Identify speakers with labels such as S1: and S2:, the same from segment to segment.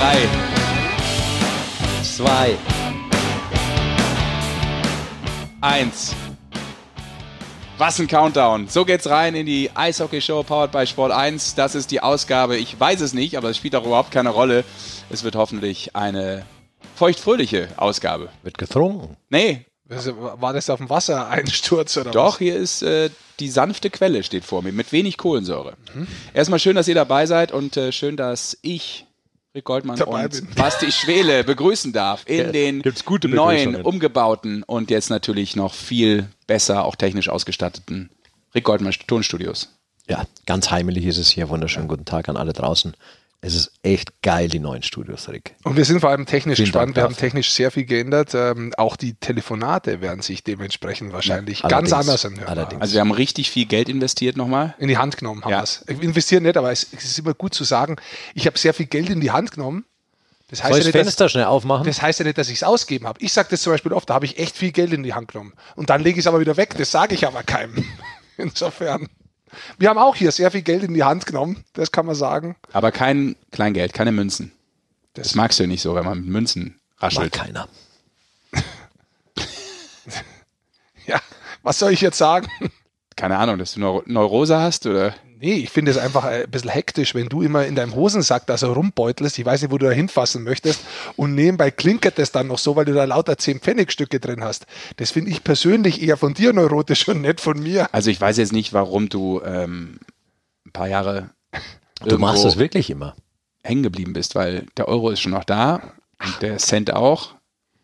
S1: Drei.
S2: Zwei.
S1: Eins. Was ein Countdown. So geht's rein in die Eishockey-Show powered by Sport 1. Das ist die Ausgabe. Ich weiß es nicht, aber es spielt auch überhaupt keine Rolle. Es wird hoffentlich eine feuchtfröhliche Ausgabe.
S2: Wird getrunken.
S1: Nee,
S3: War das auf dem Wassereinsturz oder
S1: doch, hier ist äh, die sanfte Quelle steht vor mir mit wenig Kohlensäure. Erstmal schön, dass ihr dabei seid und äh, schön, dass ich Rick Goldmann
S3: Dabei
S1: und
S3: bin.
S1: Basti Schwele begrüßen darf in
S2: Ja,
S1: den
S2: gibt's gute
S1: neuen, umgebauten und jetzt natürlich noch viel besser, auch technisch ausgestatteten Rick Goldmann Tonstudios.
S2: Ja, ganz heimelig ist es hier. Wunderschönen guten Tag an alle draußen. Es ist echt geil, die neuen Studios, Rick.
S3: Und wir sind vor allem technisch
S2: Vielen
S3: gespannt.
S2: Dank
S3: wir haben technisch sehr viel geändert. Ähm, auch die Telefonate werden sich dementsprechend wahrscheinlich
S2: Ja,
S3: ganz anders anhören.
S2: Allerdings.
S1: Also wir haben richtig viel Geld investiert nochmal.
S3: In die Hand genommen haben
S1: Ja.
S3: wir es. Wir investieren nicht, aber es, es ist immer gut zu sagen, ich habe sehr viel Geld in die Hand genommen. Das heißt,
S2: Soll
S3: ja
S2: ich das
S3: nicht, dass,
S2: Fenster schnell aufmachen?
S3: das heißt ja nicht, dass ich es ausgeben habe. Ich sage das zum Beispiel oft, da habe ich echt viel Geld in die Hand genommen. Und dann lege ich es aber wieder weg. Das sage ich aber keinem. Insofern. Wir haben auch hier sehr viel Geld in die Hand genommen. Das kann man sagen.
S1: Aber kein Kleingeld, keine Münzen. Das,
S3: Das-
S1: magst du ja nicht so, wenn man mit Münzen
S2: Mag
S1: raschelt.
S2: keiner.
S3: Ja, was soll ich jetzt sagen?
S1: Keine Ahnung, dass du Neu Neurose hast oder?
S3: Nee, ich finde es einfach ein bisschen hektisch, wenn du immer in deinem Hosensack da so rumbeutelst, ich weiß nicht, wo du da hinfassen möchtest, und nebenbei klinkert das dann noch so, weil du da lauter 10 Pfennigstücke drin hast. Das finde ich persönlich eher von dir neurotisch und nicht von mir.
S1: Also ich weiß jetzt nicht, warum du ähm, ein paar Jahre
S2: Du machst
S1: irgendwo
S2: es wirklich immer.
S1: hängen geblieben bist, weil der Euro ist schon noch da und der Cent auch.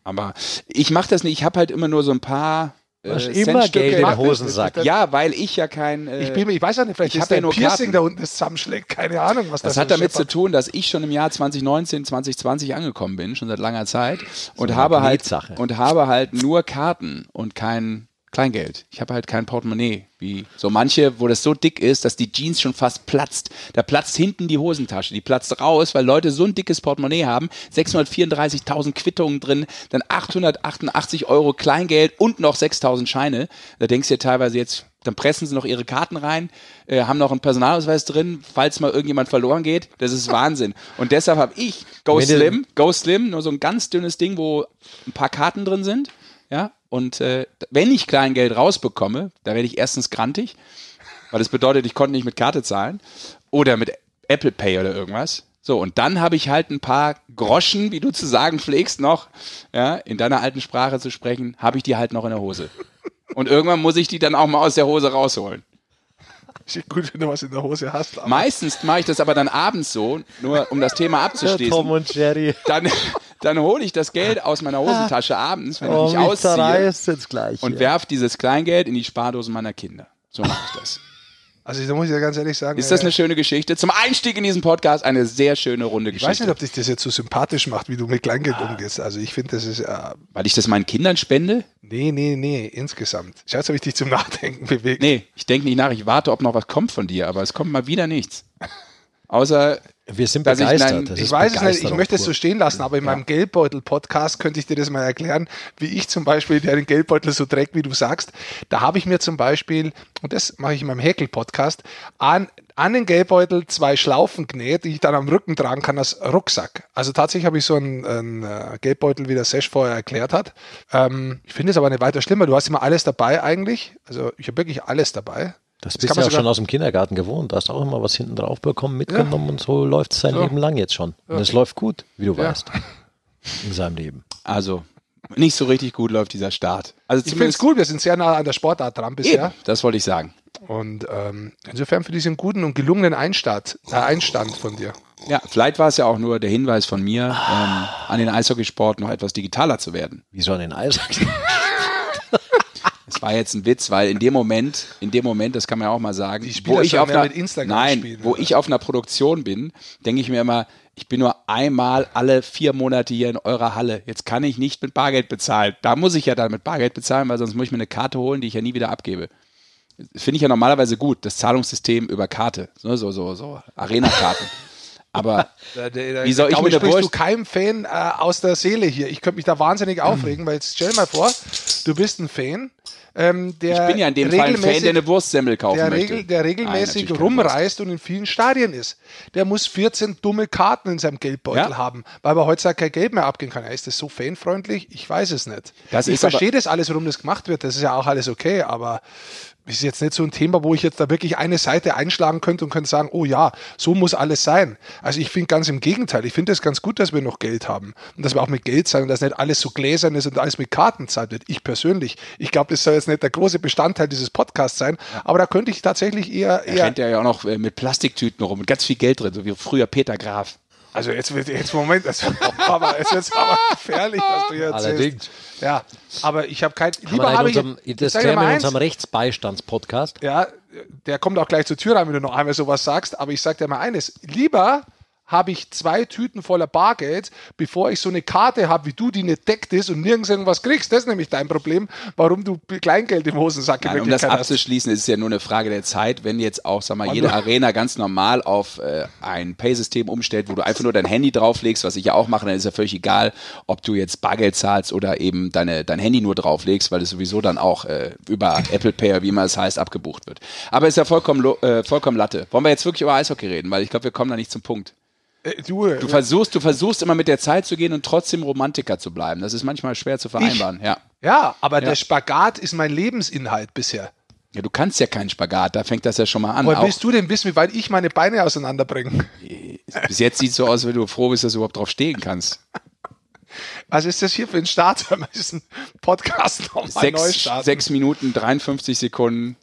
S1: Aber ich mache das nicht. Ich habe halt immer nur so ein paar äh,
S2: immer. Geld
S3: Mach das,
S2: Hosensack.
S1: Ja, weil ich ja kein. Äh,
S3: Ich, bin, ich weiß auch nicht, vielleicht
S1: ich
S3: ist
S1: ja
S3: dein
S1: nur
S3: Piercing
S1: Karten.
S3: da unten, das zusammenschlägt. Keine Ahnung, was das
S1: das hat
S3: so
S1: damit zu
S3: scheppert.
S1: tun, dass ich schon im Jahr 2019, 2020 angekommen bin, schon seit langer Zeit und
S2: eine
S1: habe halt und habe halt nur Karten und kein Kleingeld. Ich habe halt kein Portemonnaie, wie so manche, wo das so dick ist, dass die Jeans schon fast platzt. Da platzt hinten die Hosentasche, die platzt raus, weil Leute so ein dickes Portemonnaie haben. 634.000 Quittungen drin, dann 888 Euro Kleingeld und noch 6.000 Scheine. Da denkst du dir teilweise jetzt, dann pressen sie noch ihre Karten rein, äh, haben noch einen Personalausweis drin, falls mal irgendjemand verloren geht. Das ist Wahnsinn. Und deshalb habe ich Go Slim, Go Slim, nur so ein ganz dünnes Ding, wo ein paar Karten drin sind. Ja, und äh, wenn ich Kleingeld rausbekomme, da werde ich erstens grantig, weil das bedeutet, ich konnte nicht mit Karte zahlen oder mit Apple Pay oder irgendwas. So, und dann habe ich halt ein paar Groschen, wie du zu sagen pflegst, noch, ja, in deiner alten Sprache zu sprechen, habe ich die halt noch in der Hose. Und irgendwann muss ich die dann auch mal aus der Hose rausholen.
S3: Ist gut, wenn du was in der Hose hast.
S1: Meistens mache ich das aber dann abends so, nur um das Thema abzuschließen.
S2: und Jerry.
S1: Dann, dann hole ich das Geld aus meiner Hosentasche abends, wenn ich
S2: Oh,
S1: mich
S2: mich
S1: ausziehe
S2: jetzt gleich.
S1: und
S2: hier.
S1: werf dieses Kleingeld in die Spardosen meiner Kinder. So mache ich das.
S3: Also da muss ich ja ganz ehrlich sagen,
S1: Ist das
S3: äh,
S1: eine schöne Geschichte? Zum Einstieg in diesen Podcast eine sehr schöne runde
S3: ich weiß nicht,
S1: Geschichte.
S3: ob dich das jetzt so sympathisch macht, wie du mit Kleingeld umgehst. Also ich finde, das ist äh,
S1: Weil ich das meinen Kindern spende?
S3: nee, nee, nee, insgesamt. Jetzt habe ich dich zum Nachdenken bewegt.
S1: Nee, ich denke nicht nach. Ich warte, ob noch was kommt von dir, aber es kommt mal wieder nichts. Außer,
S2: Wir sind
S1: dass ich
S2: begeistert.
S1: nein-
S3: Ich weiß es nicht, ich möchte es so stehen lassen, aber in meinem Geldbeutel-Podcast könnte ich dir das mal erklären, wie ich zum Beispiel, der den Geldbeutel so trägt, wie du sagst. Da habe ich mir zum Beispiel, und das mache ich in meinem Häkel-Podcast, an, an den Geldbeutel zwei Schlaufen genäht, die ich dann am Rücken tragen kann als Rucksack. Also tatsächlich habe ich so einen, einen äh, Geldbeutel, wie der Sesh vorher erklärt hat. Ähm, ich finde es aber nicht weiter schlimmer. Du hast immer alles dabei eigentlich. Also ich habe wirklich alles dabei.
S2: Das bist du ja
S3: sogar-
S2: schon aus dem Kindergarten gewohnt. Da hast auch immer was hinten drauf bekommen, mitgenommen und so läuft es sein
S3: So.
S2: Leben lang jetzt schon. Und es läuft gut, wie du
S3: Ja.
S2: weißt. In seinem Leben.
S1: also, nicht so richtig gut läuft dieser Start. Also
S3: Ich finde es gut, wir sind sehr nah an der Sportart dran bisher.
S1: Eben, das wollte ich sagen.
S3: Und ähm, insofern für diesen guten und gelungenen Einstart, äh, Einstand von dir.
S1: Ja, vielleicht war es ja auch nur der Hinweis von mir, ähm, an den Eishockeysport noch etwas digitaler zu werden.
S2: Wie so an den Eis.
S1: Es war jetzt ein Witz, weil in dem Moment, in dem Moment, das kann man ja auch mal sagen, wo ich auf einer,
S3: mit Instagram
S1: nein,
S3: spielen,
S1: wo
S3: oder?
S1: ich auf einer Produktion bin, denke ich mir immer, ich bin nur einmal alle vier Monate hier in eurer Halle. Jetzt kann ich nicht mit Bargeld bezahlen. Da muss ich ja dann mit Bargeld bezahlen, weil sonst muss ich mir eine Karte holen, die ich ja nie wieder abgebe. Das finde ich ja normalerweise gut, das Zahlungssystem über Karte, so so so, so Arena-Karten. Aber Wie soll ich mit der
S3: sprichst du
S1: Wurst-
S3: keinem Fan äh, aus der Seele hier. Ich könnte mich da wahnsinnig aufregen, weil jetzt stell mal vor, du bist ein Fan, ähm, der
S1: Ich bin ja in dem Fall ein Fan,
S3: regelmäßig-
S1: der eine Wurstsemmel kaufen
S3: der,
S1: möchte.
S3: regel, der
S1: Nein,
S3: regelmäßig
S1: keine
S3: rumreist und in vielen Stadien ist. Der muss 14 dumme Karten in seinem Geldbeutel
S1: Ja.
S3: haben, weil er heutzutage kein Geld mehr abgeben kann. Ist das so fanfreundlich? Ich weiß es nicht.
S1: Das
S3: ich verstehe das alles, warum das gemacht wird. Das ist ja auch alles okay, aber ist jetzt nicht so ein Thema, wo ich jetzt da wirklich eine Seite einschlagen könnte und könnte sagen, oh ja, so muss alles sein. Also ich finde ganz im Gegenteil. Ich finde es ganz gut, dass wir noch Geld haben und dass wir auch mit Geld zahlen und dass nicht alles so gläsern ist und alles mit Karten zahlt wird. Ich persönlich. Ich glaube, das soll jetzt nicht der große Bestandteil dieses Podcasts sein, aber da könnte ich tatsächlich eher,
S1: Er
S3: eher
S1: rennt ja auch noch äh, mit Plastiktüten rum mit ganz viel Geld drin, so wie früher Peter Graf.
S3: Also jetzt wird jetzt Moment, das, aber es wird aber gefährlich, was du hier erzählst.
S2: Allerdings.
S3: Ja, aber ich habe kein.
S2: Haben
S3: Lieber habe
S2: in
S3: ich.
S2: unserem, das klären wir in unserem Rechtsbeistandspodcast.
S3: Ja, der kommt auch gleich zur Tür rein, wenn du noch einmal sowas sagst. Aber ich sag dir mal eines: Lieber habe ich zwei Tüten voller Bargeld, bevor ich so eine Karte habe wie du, die nicht deckt ist und nirgends irgendwas kriegst. Das ist nämlich dein Problem, warum du Kleingeld im Hosensack in
S1: Nein, um das abzuschließen, ist es ja nur eine Frage der Zeit, wenn jetzt auch, sag mal, jede Arena ganz normal auf äh, ein Pay-System umstellt, wo du einfach nur dein Handy drauflegst, was ich ja auch mache, dann ist ja völlig egal, ob du jetzt Bargeld zahlst oder eben deine, dein Handy nur drauflegst, weil es sowieso dann auch äh, über Apple Pay, wie immer es heißt, abgebucht wird. Aber ist ja vollkommen, äh, vollkommen Latte. Wollen wir jetzt wirklich über Eishockey reden, weil ich glaube, wir kommen da nicht zum Punkt.
S3: Äh, Du,
S1: Du versuchst, du versuchst immer mit der Zeit zu gehen und trotzdem Romantiker zu bleiben. Das ist manchmal schwer zu vereinbaren, ja.
S3: ja, aber der Spagat ist mein Lebensinhalt bisher.
S1: Ja, du kannst ja keinen Spagat, da fängt das ja schon mal an.
S3: Woher willst du denn wissen, wie weit ich meine Beine auseinanderbringe?
S1: Bis jetzt sieht es so aus, wenn du froh bist, dass du überhaupt drauf stehen kannst.
S3: Was ist das hier für ein Start? Wir müssen Podcast nochmal neu
S1: Sechs,
S3: starten.
S1: sechs Minuten, 53 Sekunden,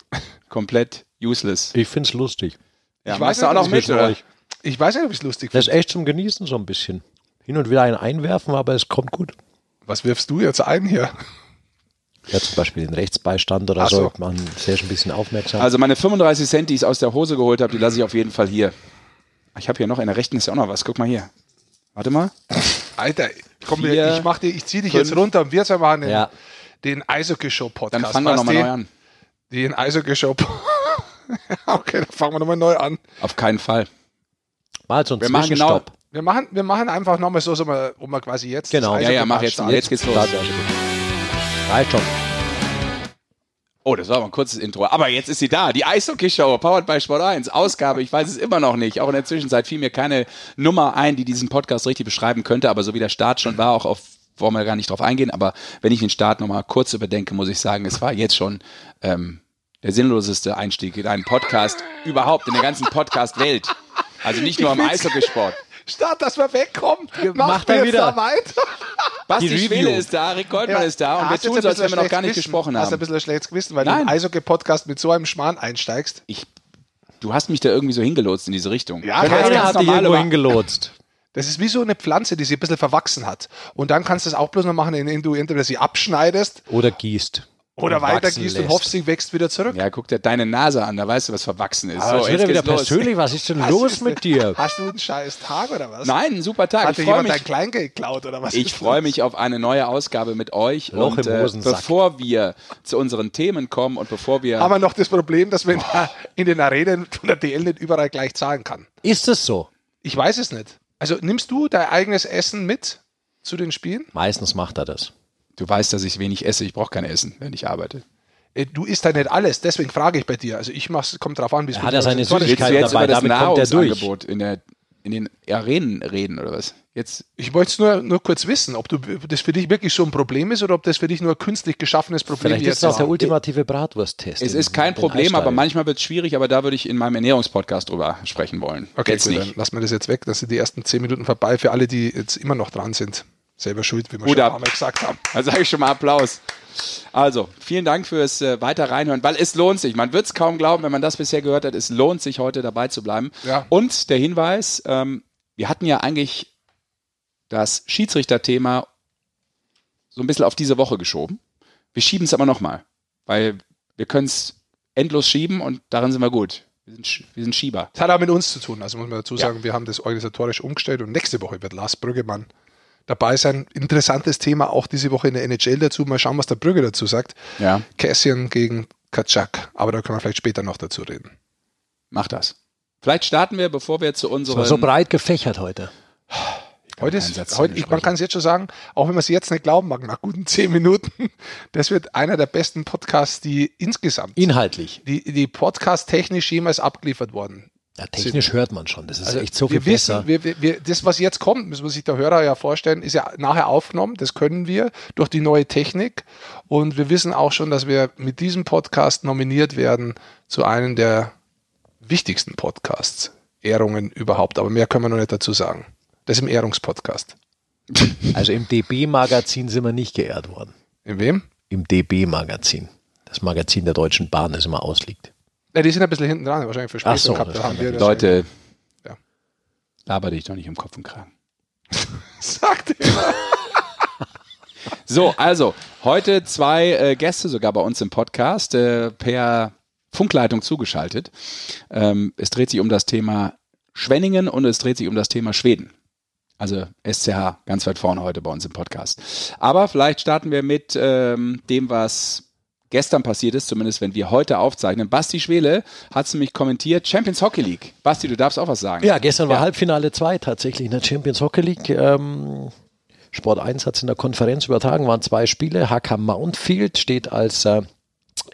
S1: komplett useless.
S2: Ich finde es lustig.
S1: Ja,
S3: Ich weiß
S1: auch
S3: nicht,
S1: noch
S3: was
S1: mit, oder?
S2: euch.
S3: Ich weiß nicht, ob ich es lustig
S2: Das ist
S3: finde.
S2: echt zum Genießen so ein bisschen. Hin und wieder einen einwerfen, aber es kommt gut.
S3: Was wirfst du jetzt ein hier?
S2: Ja, zum Beispiel den Rechtsbeistand oder
S3: Ach
S2: so.
S3: so.
S2: Man sehr ein bisschen aufmerksam.
S1: Also meine 35 Cent, die ich aus der Hose geholt habe, die lasse ich auf jeden Fall hier. Ich habe hier noch, in der rechten ist ja auch noch was. Guck mal hier. Warte mal.
S3: Alter, komm,
S1: Vier,
S3: ich mach dir, ich zieh dich
S1: fünf.
S3: jetzt runter und wir zwei machen den,
S2: Ja.
S3: den Eishockey-Show-Podcast.
S1: Dann fangen wir nochmal neu an.
S3: Den Eishockey-Show. okay, dann fangen wir nochmal neu an.
S1: Auf keinen Fall.
S2: Mal so ein
S1: Wir machen genau.
S2: Zwischenstopp.
S3: Wir machen, wir machen einfach nochmal so, so mal, um mal quasi jetzt.
S2: Genau.
S3: das
S1: Ja, ja, mach jetzt.
S3: starten.
S1: Jetzt geht's los.
S2: Start. Reicht schon.
S1: Oh, das war aber ein kurzes Intro. Aber jetzt ist sie da. Die Eishockey-Show, powered by Sport 1. Ausgabe, ich weiß es immer noch nicht. Auch in der Zwischenzeit fiel mir keine Nummer ein, die diesen Podcast richtig beschreiben könnte. Aber so wie der Start schon war, auch auf, wollen wir gar nicht drauf eingehen. Aber wenn ich den Start nochmal kurz überdenke, muss ich sagen, es war jetzt schon ähm, der sinnloseste Einstieg in einen Podcast überhaupt, in der ganzen Podcast-Welt. Also nicht nur im Eishockeysport.
S3: Statt dass wir wegkommen,
S2: Mach
S3: machen
S2: dann
S3: wir
S2: wieder.
S3: da weiter.
S1: Basti
S2: Die
S1: Schwele
S2: Review.
S1: ist da, Rick Goldmann
S3: Ja,
S1: ist da und wir tun
S3: ein
S1: so, als wenn wir
S3: bisschen
S1: noch gar nicht
S3: schlechtes
S1: gesprochen
S3: Gewissen. Hast du ein
S1: haben.
S3: bisschen schlechtes Gewissen, weil du
S1: Nein.
S3: im Eishockey-Podcast mit so einem Schmarrn einsteigst?
S1: Ich, du hast mich da irgendwie so hingelotst in diese Richtung.
S3: Ja, keiner
S2: hat dich irgendwo hingelotst.
S3: Das ist wie so eine Pflanze, die sich ein bisschen verwachsen hat. Und dann kannst du es auch bloß noch machen, indem du entweder sie abschneidest
S2: Oder gießt.
S3: Oder weitergießt
S2: wachsen
S3: und hoffst, sie wächst wieder zurück.
S1: Ja, guck dir deine Nase an, da weißt du, was verwachsen ist.
S2: Aber
S1: so, jetzt
S2: wieder
S1: los.
S2: persönlich. Was ist denn
S3: Was
S2: los mit dir?
S3: Hast du einen scheiß Tag oder was?
S1: Nein, ein super Tag.
S3: Hat dir
S1: Ich freue
S3: jemand dein
S1: mich,
S3: Kleingeld geklaut oder was?
S1: ich freue mich auf eine neue Ausgabe mit euch.
S2: Loch
S1: und
S2: im
S1: äh,
S2: Hosensack.
S1: bevor wir zu unseren Themen kommen und bevor wir
S3: Haben wir noch das Problem, dass man in den Arenen von der DL nicht überall gleich zahlen kann.
S2: Ist es so?
S3: Ich weiß es nicht. Also nimmst du dein eigenes Essen mit zu den Spielen?
S2: Meistens macht er das.
S1: Du weißt, dass ich wenig esse. Ich brauche kein Essen, wenn ich arbeite.
S3: Äh, Du isst ja nicht alles, deswegen frage ich bei dir. Also ich mach's, kommt drauf an, wie es
S2: Er hat ja seine Süßigkeiten
S1: jetzt
S2: dabei, damit kommt er durch.
S1: Nahrungsangebot in, der, in den Arenen reden oder was? Jetzt
S3: Ich wollte es nur, nur kurz wissen, ob, du, ob das für dich wirklich so ein Problem ist oder ob das für dich nur ein künstlich geschaffenes Problem
S2: Vielleicht
S3: wie
S2: ist das auch der ultimative Bratwursttest.
S1: es ist kein
S2: in
S1: Problem, aber manchmal wird es schwierig. Aber da würde ich in meinem Ernährungspodcast drüber sprechen wollen.
S3: Okay,
S1: jetzt
S3: gut,
S1: nicht.
S3: dann lassen wir das jetzt weg. Dann sind die ersten zehn Minuten vorbei. Für alle, die jetzt immer noch dran sind, selber schuld, wie wir
S1: Hut
S3: schon einmal gesagt haben.
S1: Da sage ich schon mal Applaus. Also, vielen Dank fürs äh, weiter reinhören, weil es lohnt sich. Man wird es kaum glauben, wenn man das bisher gehört hat. Es lohnt sich, heute dabei zu bleiben.
S3: Ja.
S1: Und der Hinweis, ähm, wir hatten ja eigentlich das Schiedsrichterthema so ein bisschen auf diese Woche geschoben. Wir schieben es aber nochmal, weil wir können es endlos schieben und darin sind wir gut. Wir sind, wir sind Schieber.
S3: Das hat auch mit uns zu tun. Also muss man dazu
S1: Ja.
S3: sagen, wir haben das organisatorisch umgestellt und nächste Woche wird Lars Brüggemann dabei sein. Interessantes Thema auch diese Woche in der NHL dazu. Mal schauen, was der Brügge dazu sagt.
S1: Ja,
S3: Cassian gegen Kaczak. Aber da können wir vielleicht später noch dazu reden.
S1: mach das. Vielleicht starten wir, bevor wir zu unseren...
S2: so breit gefächert heute.
S3: Heute ist, heute, ich, man kann es jetzt schon sagen, auch wenn man es jetzt nicht glauben mag, nach guten zehn Minuten, das wird einer der besten Podcasts, die insgesamt,
S2: Inhaltlich.
S3: die, die podcast-technisch jemals abgeliefert wurden.
S2: Ja, technisch hört man schon. Das ist
S3: Also
S2: echt so viel
S3: wir wissen,
S2: besser.
S3: wir, wir, wir, das, was jetzt kommt, müssen wir sich der Hörer ja vorstellen, ist ja nachher aufgenommen. Das können wir durch die neue Technik. Und wir wissen auch schon, dass wir mit diesem Podcast nominiert werden zu einem der wichtigsten Podcasts. Ehrungen überhaupt. Aber mehr können wir noch nicht dazu sagen. Das ist im Ehrungspodcast.
S2: Also im DB-Magazin sind wir nicht geehrt worden.
S3: In wem?
S2: Im DB-Magazin. Das Magazin der Deutschen Bahn, das immer ausliegt.
S3: Ja, die sind ein bisschen hinten dran, wahrscheinlich für
S2: Ach so,
S3: gehabt. haben wir
S1: Leute,
S3: Ja.
S1: laber dich doch nicht im Kopf und Kragen.
S3: Sagt er.
S1: So, also heute zwei äh, Gäste sogar bei uns im Podcast äh, per Funkleitung zugeschaltet. Ähm, es dreht sich um das Thema Schwenningen und es dreht sich um das Thema Schweden. Also SCH ganz weit vorne heute bei uns im Podcast. Aber vielleicht starten wir mit ähm, dem, was gestern passiert ist, zumindest wenn wir heute aufzeichnen. Basti Schwele hat es nämlich kommentiert, Champions Hockey League. Basti, du darfst auch was sagen.
S2: Ja, gestern war Halbfinale 2 tatsächlich in der Champions Hockey League. Ähm, Sport 1 hat es in der Konferenz übertragen, waren zwei Spiele. HK Mountfield steht als äh,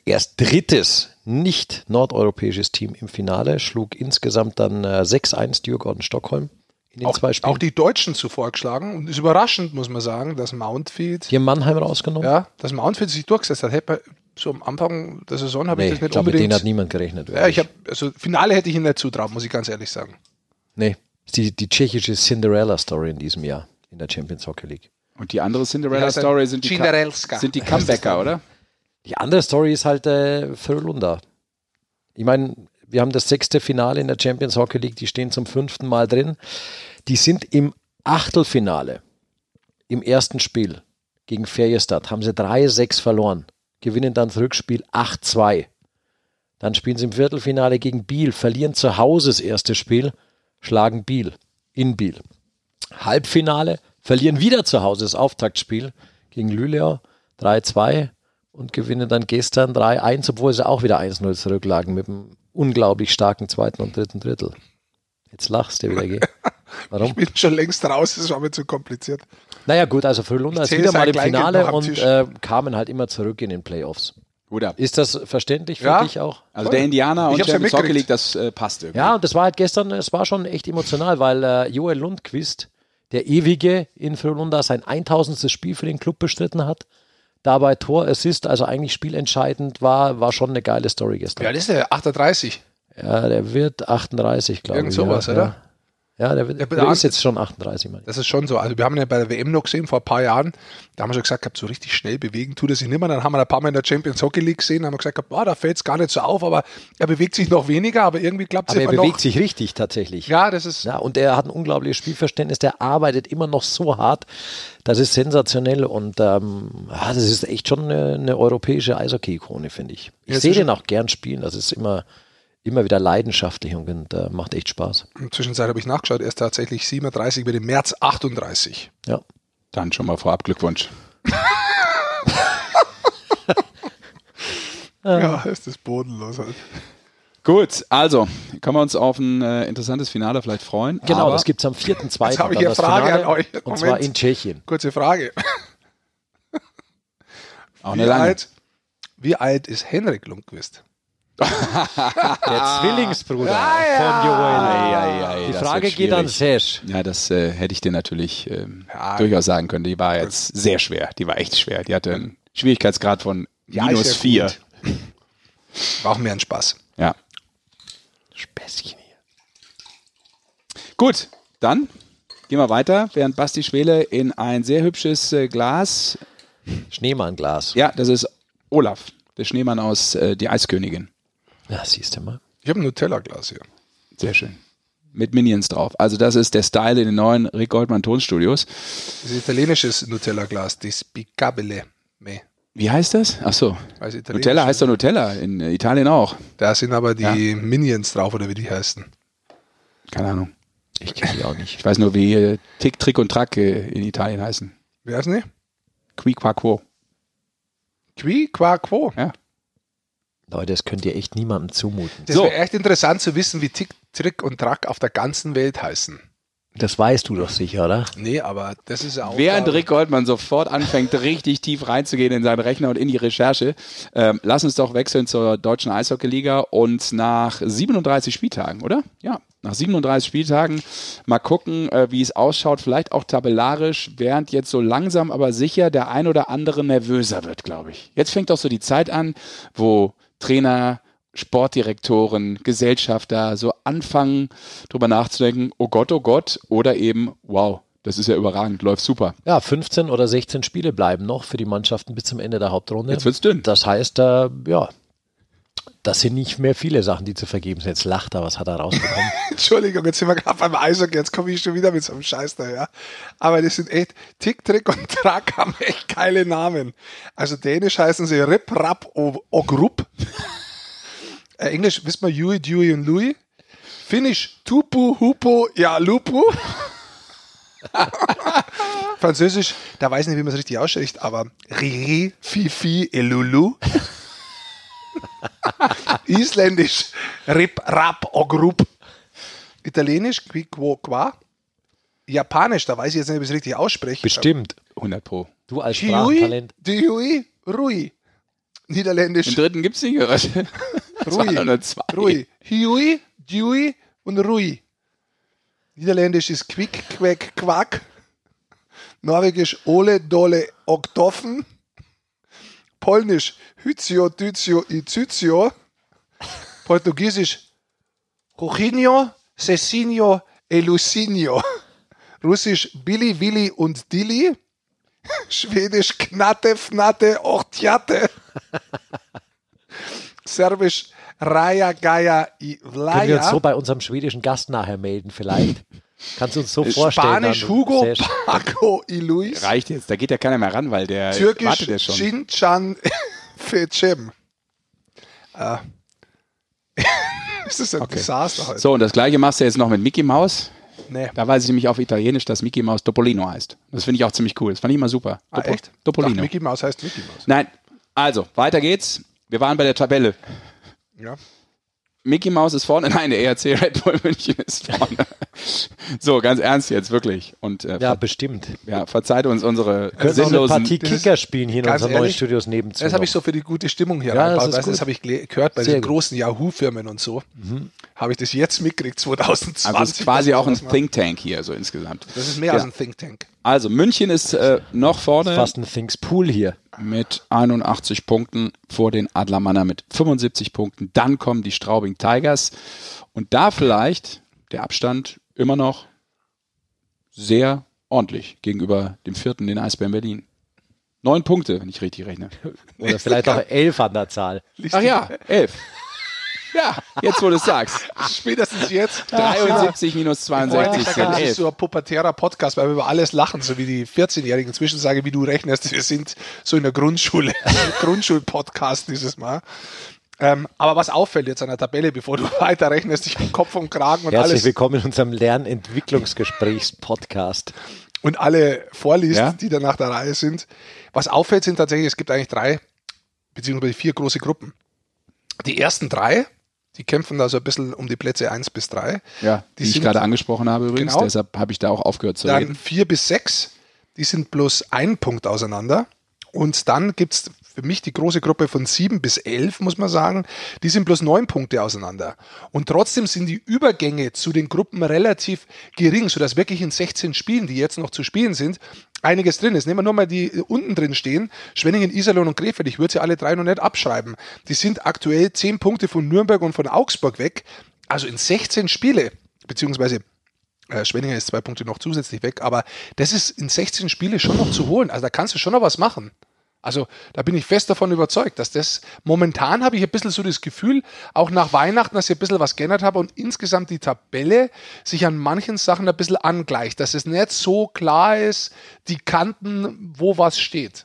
S2: erst drittes nicht nordeuropäisches Team im Finale, schlug insgesamt dann äh, 6-1 Djurgården Stockholm in den
S3: Auch,
S2: zwei Spielen.
S3: auch die Deutschen zuvor geschlagen. Und ist überraschend, muss man sagen, dass Mountfield
S2: die haben Mannheim rausgenommen.
S3: Ja, dass Mountfield sich durchgesetzt hat. Hätte man, so am Anfang der Saison habe
S2: nee,
S3: ich das
S2: ich
S3: nicht
S2: glaube, mit
S3: unbedingt.
S2: denen hat niemand gerechnet.
S3: ja, ich habe, also Finale hätte ich ihn nicht zutraut, muss ich ganz ehrlich sagen.
S2: nee, ist die, die tschechische Cinderella-Story in diesem Jahr in der Champions Hockey League.
S1: Und die andere Cinderella-Story sind, die sind die Comebacker, oder?
S2: Die andere Story ist halt äh, Frölunda. Ich meine, wir haben das sechste Finale in der Champions Hockey League, die stehen zum fünften Mal drin. Die sind im Achtelfinale, im ersten Spiel gegen Ferjestad, haben sie 3-6 verloren, gewinnen dann das Rückspiel 8-2. Dann spielen sie im Viertelfinale gegen Biel, verlieren zu Hause das erste Spiel, schlagen Biel in Biel. Halbfinale, verlieren wieder zu Hause das Auftaktspiel gegen Lüleau 3-2 und gewinnen dann gestern 3-1, obwohl sie auch wieder 1-0 zurücklagen mit einem unglaublich starken zweiten und dritten Drittel. Jetzt lachst du wieder. Warum?
S3: Ich bin schon längst raus, das war mir zu kompliziert.
S2: Naja gut, also Frölunda ist wieder mal im
S3: Kleingeld
S2: Finale und äh, kamen halt immer zurück in den Playoffs.
S1: Gut ab.
S2: Ist das verständlich für
S3: Ja.
S2: dich auch?
S1: Also der Indianer
S3: Ich
S1: und Champions Hockey. League, das äh, passt irgendwie.
S2: Ja, und das war halt gestern, es war schon echt emotional, weil äh, Joel Lundqvist, der ewige in Frölunda, sein 1000. Spiel für den Club bestritten hat. Dabei Tor, Assist, also eigentlich spielentscheidend war, war schon eine geile Story gestern.
S3: Ja, das ist der 38.
S2: Ja, der wird 38, glaube ich.
S3: Irgend sowas,
S2: ja,
S3: oder?
S2: Ja. Der, wird,
S3: Der-
S2: der ist jetzt schon 38, meine ich.
S3: Das ist schon so. Also wir haben ihn ja bei der WM noch gesehen vor ein paar Jahren. Da haben wir schon gesagt, gehabt, so richtig schnell bewegen tut er sich nicht mehr. Dann haben wir ein paar Mal in der Champions Hockey League gesehen. Haben wir gesagt, gehabt, boah, da fällt es gar nicht so auf, aber er bewegt sich noch weniger, aber irgendwie klappt es
S2: Aber er
S3: immer
S2: bewegt
S3: noch.
S2: sich richtig tatsächlich.
S3: Ja, das ist
S2: Ja, und er hat ein unglaubliches Spielverständnis, der arbeitet immer noch so hart. Das ist sensationell und ähm, ja, das ist echt schon eine, eine europäische Eishockey-Ikone, finde ich. Ich sehe den auch gern spielen, das ist immer, immer wieder leidenschaftlich und, und äh, macht echt Spaß.
S3: Zwischenzeit habe ich nachgeschaut, er ist tatsächlich 37, wird im März 38.
S2: Ja.
S1: Dann schon mal vorab Glückwunsch.
S3: Ja, ist das bodenlos halt.
S1: Gut, also können wir uns auf ein äh, interessantes Finale vielleicht freuen.
S2: Genau,
S1: aber
S2: das gibt es am 4.2.
S3: Jetzt habe ich
S2: dann
S3: eine
S2: das
S3: Frage
S2: Finale,
S3: an euch.
S2: Und
S3: Moment.
S2: zwar in Tschechien.
S3: Kurze Frage.
S1: auch
S3: Wie
S1: eine lange.
S3: alt, wie alt ist Henrik Lundqvist?
S2: Der Zwillingsbruder
S3: Ja, ja.
S2: von Joel.
S1: Ei, ei,
S2: Die Frage geht an. Sesh.
S1: Ja, das äh, hätte ich dir natürlich ähm,
S3: Ja.
S1: durchaus sagen können. Die war jetzt sehr schwer. Die war echt schwer. Die hatte einen Schwierigkeitsgrad von
S3: Ja,
S1: minus
S3: ja
S1: vier.
S3: War auch mehr ein Spaß.
S1: Ja.
S2: Späßchen hier.
S1: Gut, dann gehen wir weiter, während Basti Schwele in ein sehr hübsches äh, Glas.
S2: Schneemannglas.
S1: Ja, das ist Olaf, der Schneemann aus äh, Die Eiskönigin.
S2: Ja, siehst du mal.
S3: Ich habe ein Nutella-Glas hier.
S1: Sehr schön. Mit Minions drauf. Also das ist der Style in den neuen Rick Goldman Tonstudios.
S3: Das ist italienisches Nutella-Glas, das. Me.
S1: Wie heißt das? Ach so. Nutella heißt doch Nutella, in Italien auch.
S3: Da sind aber die
S1: Ja.
S3: Minions drauf, oder wie die heißen.
S1: Keine Ahnung.
S2: Ich kenne die auch nicht.
S1: Ich weiß nur, wie Tick, Trick und Track äh, in Italien heißen.
S3: Wie heißen die?
S1: Qui, qua, quo.
S3: Qui, qua, quo.
S1: Ja.
S2: Leute, das könnt ihr echt niemandem zumuten.
S3: Das
S1: So.
S3: wäre echt interessant zu wissen, wie Tick, Trick und Track auf der ganzen Welt heißen.
S2: Das weißt du doch sicher, oder?
S3: Nee, aber das ist ja auch.
S1: Während Rick Goldmann sofort anfängt, richtig tief reinzugehen in seinen Rechner und in die Recherche, ähm, lass uns doch wechseln zur deutschen Eishockeyliga und nach 37 Spieltagen, oder? Ja, nach 37 Spieltagen mal gucken, äh, wie es ausschaut, vielleicht auch tabellarisch, während jetzt so langsam aber sicher der ein oder andere nervöser wird, glaube ich. Jetzt fängt doch so die Zeit an, wo Trainer, Sportdirektoren, Gesellschafter so anfangen, drüber nachzudenken, oh Gott, oh Gott, oder eben, wow, das ist ja überragend, läuft super.
S2: Ja, 15 oder 16 Spiele bleiben noch für die Mannschaften bis zum Ende der Hauptrunde.
S1: Jetzt wird's dünn.
S2: Das heißt, äh, ja, das sind nicht mehr viele Sachen, die zu vergeben sind. Jetzt lacht er, was hat er rausbekommen?
S3: Entschuldigung, jetzt sind wir gerade beim Eishockey, jetzt komme ich schon wieder mit so einem Scheiß da, ja. Aber das sind echt, Tick, Trick und Track haben echt geile Namen. Also Dänisch heißen sie Rip, Rap, Ogrup. äh, Englisch, wisst man, Yui, Dewey und Louis. Finnisch, Tupu, Hupo, ja, Lupu. Französisch, da weiß ich nicht, wie man es richtig ausspricht, aber Riri, Fifi, Elulu. Isländisch, Rip, Rap, Ogrup. Italienisch, Qui, Quo, Qua. Japanisch, da weiß ich jetzt nicht, ob ich es richtig ausspreche.
S2: Bestimmt.
S1: 100 Pro.
S2: Du als Sprachtalent.
S3: Diui, Rui. Niederländisch,
S1: Den dritten gibt's nicht, oder?
S3: Rui.
S1: 202.
S3: Rui. Hiui, Diui und Rui. Niederländisch ist Quick, Quack, Quack. Norwegisch Ole, Dole, Oktoffen. Polnisch Hyzio, Dyzio, Izyzio. Portugiesisch Ruchinho, Cecinio, Elusinio. Russisch Billy, Willi und Dilly. Schwedisch Knatte, Fnatte, Ochtjate. Serbisch Raja, Gaia, i
S2: Können wir uns
S3: Vlaja.
S2: so bei unserem schwedischen Gast nachher melden, vielleicht? Kannst du uns so vorstellen?
S3: Spanisch
S2: dann-
S3: Hugo, Paco y Luis.
S1: Reicht jetzt, da geht ja keiner mehr ran, weil der
S3: Türkisch
S1: wartet ja schon.
S3: Shincan Fecem. Äh. das ist ein Desaster heute.
S1: So, und das gleiche machst du jetzt noch mit Mickey Mouse.
S3: Nee.
S1: Da weiß ich nämlich auf Italienisch, dass Mickey Mouse Topolino heißt. Das finde ich auch ziemlich cool. Das fand ich immer super.
S3: Ah,
S1: Topo-
S3: echt? Dachte,
S1: Topolino.
S3: Mickey Mouse heißt Mickey Mouse.
S1: Nein, also, weiter geht's. Wir waren bei der Tabelle.
S3: Ja.
S1: Mickey Mouse ist vorne. Nein, der ERC Red Bull München ist vorne. so, ganz ernst jetzt, wirklich. Und äh,
S2: Ja, bestimmt.
S1: ja, verzeiht uns unsere
S2: Können auch eine
S1: sinnlosen...
S2: Partie
S3: das ist-
S2: Kicker spielen hier in unseren neuen Studios nebenzu.
S3: Das habe ich so für die gute Stimmung hier
S2: Ja, das ist
S3: das habe ich gehört bei
S2: Sehr
S3: den großen Yahoo-Firmen und so. Habe ich das jetzt mitgekriegt, 2020.
S1: also es ist quasi auch
S3: wir
S1: ein. Think Tank hier, so insgesamt.
S3: Das ist mehr
S1: Ja.
S3: als ein Think Tank.
S1: Also, München ist äh, noch vorne.
S2: Fast ein Things Pool hier.
S1: Mit 81 Punkten vor den Adlermanner mit 75 Punkten. Dann kommen die Straubing Tigers und da vielleicht der Abstand immer noch sehr ordentlich gegenüber dem vierten, den Eisbären Berlin. Neun Punkte, wenn ich richtig rechne.
S2: Oder vielleicht auch elf an der Zahl.
S1: Ach ja, elf. Ja, jetzt wo du es sagst.
S3: Spätestens jetzt.
S1: 73 minus
S3: Freut
S1: 62
S3: mich,
S1: sind
S3: das ist so ein pubertärer Podcast, weil wir über alles lachen, so wie die 14-Jährigen inzwischen sagen, wie du rechnest. Wir sind so in der Grundschule. Grundschul-Podcast dieses Mal. Ähm, aber was auffällt jetzt an der Tabelle, bevor du weiter rechnest, ich bin Kopf und Kragen und
S2: Herzlich
S3: alles
S2: willkommen in unserem Lernentwicklungsgesprächs-Podcast.
S3: und alle vorliest,
S1: Ja?
S3: die da nach der Reihe sind. Was auffällt, sind tatsächlich, es gibt eigentlich drei, beziehungsweise vier große Gruppen. Die ersten drei, die kämpfen da so ein bisschen um die Plätze 1 bis 3.
S1: Ja, die,
S3: Die
S1: ich gerade angesprochen habe übrigens.
S3: Genau.
S1: Deshalb habe ich da auch aufgehört zu
S3: Dann
S1: reden.
S3: vier bis sechs, die sind bloß ein Punkt auseinander. Und dann gibt es für mich die große Gruppe von sieben bis elf, muss man sagen. Die sind bloß neun Punkte auseinander. Und trotzdem sind die Übergänge zu den Gruppen relativ gering, sodass wirklich in 16 Spielen, die jetzt noch zu spielen sind, einiges drin ist. Nehmen wir nur mal die äh, unten drin stehen. Schwenningen, Iserlohn und Krefeld. Ich würde sie alle drei noch nicht abschreiben. Die sind aktuell zehn Punkte von Nürnberg und von Augsburg weg. Also in 16 Spiele, beziehungsweise Schwenninger ist zwei Punkte noch zusätzlich weg, aber das ist in 16 Spiele schon noch zu holen. Also da kannst du schon noch was machen. Also da bin ich fest davon überzeugt, dass das momentan habe ich ein bisschen so das Gefühl, auch nach Weihnachten, dass ich ein bisschen was geändert habe und insgesamt die Tabelle sich an manchen Sachen ein bisschen angleicht, dass es nicht so klar ist, die Kanten, wo was steht.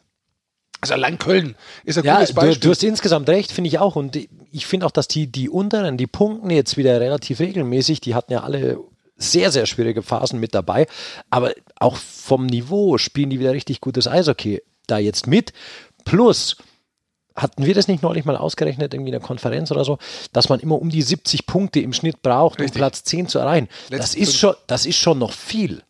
S3: Also allein Köln ist ein
S2: Ja,
S3: gutes
S2: du,
S3: Beispiel.
S2: du hast insgesamt recht, finde ich auch. Und ich finde auch, dass die, die unteren, die punkten jetzt wieder relativ regelmäßig. Die hatten ja alle sehr, sehr schwierige Phasen mit dabei. Aber auch vom Niveau spielen die wieder richtig gutes Eishockey da jetzt mit. Plus, hatten wir das nicht neulich mal ausgerechnet, irgendwie in der Konferenz oder so, dass man immer um die 70 Punkte im Schnitt braucht,
S3: Richtig.
S2: um Platz 10 zu erreichen. Das ist, schon, das ist schon noch viel.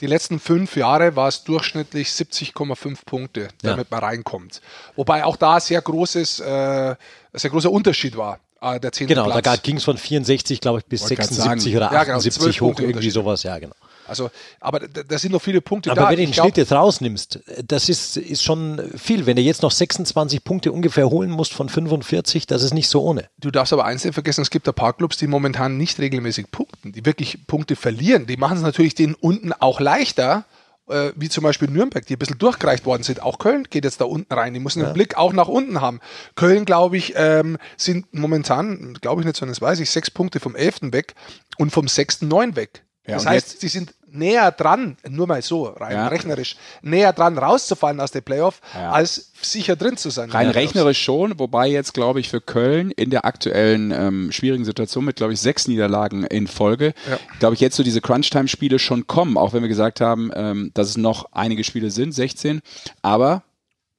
S3: Die letzten fünf Jahre war es durchschnittlich 70,5 Punkte,
S2: Ja.
S3: damit man reinkommt. Wobei auch da sehr großes, äh, sehr großer Unterschied war. Äh, der zehnte
S2: Genau,
S3: Platz.
S2: da ging es von 64, glaube ich, bis
S1: Wollte grad
S2: 76
S1: sagen.
S2: oder
S3: Ja, genau,
S2: 78
S3: 12
S2: hoch,
S3: Punkte
S2: irgendwie sowas, ja, genau.
S3: Also, aber da, da sind noch viele Punkte
S2: Aber
S3: da.
S2: wenn du den
S3: glaub,
S2: Schnitt jetzt rausnimmst, das ist, ist schon viel. Wenn du jetzt noch 26 Punkte ungefähr holen musst von 45, das ist nicht so ohne.
S3: Du darfst aber eins nicht vergessen, es gibt ein paar Clubs, die momentan nicht regelmäßig punkten, die wirklich Punkte verlieren. Die machen es natürlich denen unten auch leichter, äh, wie zum Beispiel Nürnberg, die ein bisschen durchgereicht worden sind. Auch Köln geht jetzt da unten rein. Die müssen den Blick auch nach unten haben. Köln, glaube ich, ähm, sind momentan, glaube ich nicht, sondern das weiß ich, sechs Punkte vom 11. weg und vom 6. 9 weg.
S1: Ja,
S3: das heißt,
S1: jetzt-
S3: sie sind näher dran, nur mal so, rein
S1: Ja.
S3: rechnerisch, näher dran rauszufallen aus der Playoff,
S1: Ja.
S3: als sicher drin zu sein.
S1: Rein rechnerisch schon, wobei jetzt, glaube ich, für Köln in der aktuellen ähm, schwierigen Situation mit, glaube ich, sechs Niederlagen in Folge, glaube ich, jetzt so diese Crunch-Time-Spiele schon kommen, auch wenn wir gesagt haben, ähm, dass es noch einige Spiele sind, 16. Aber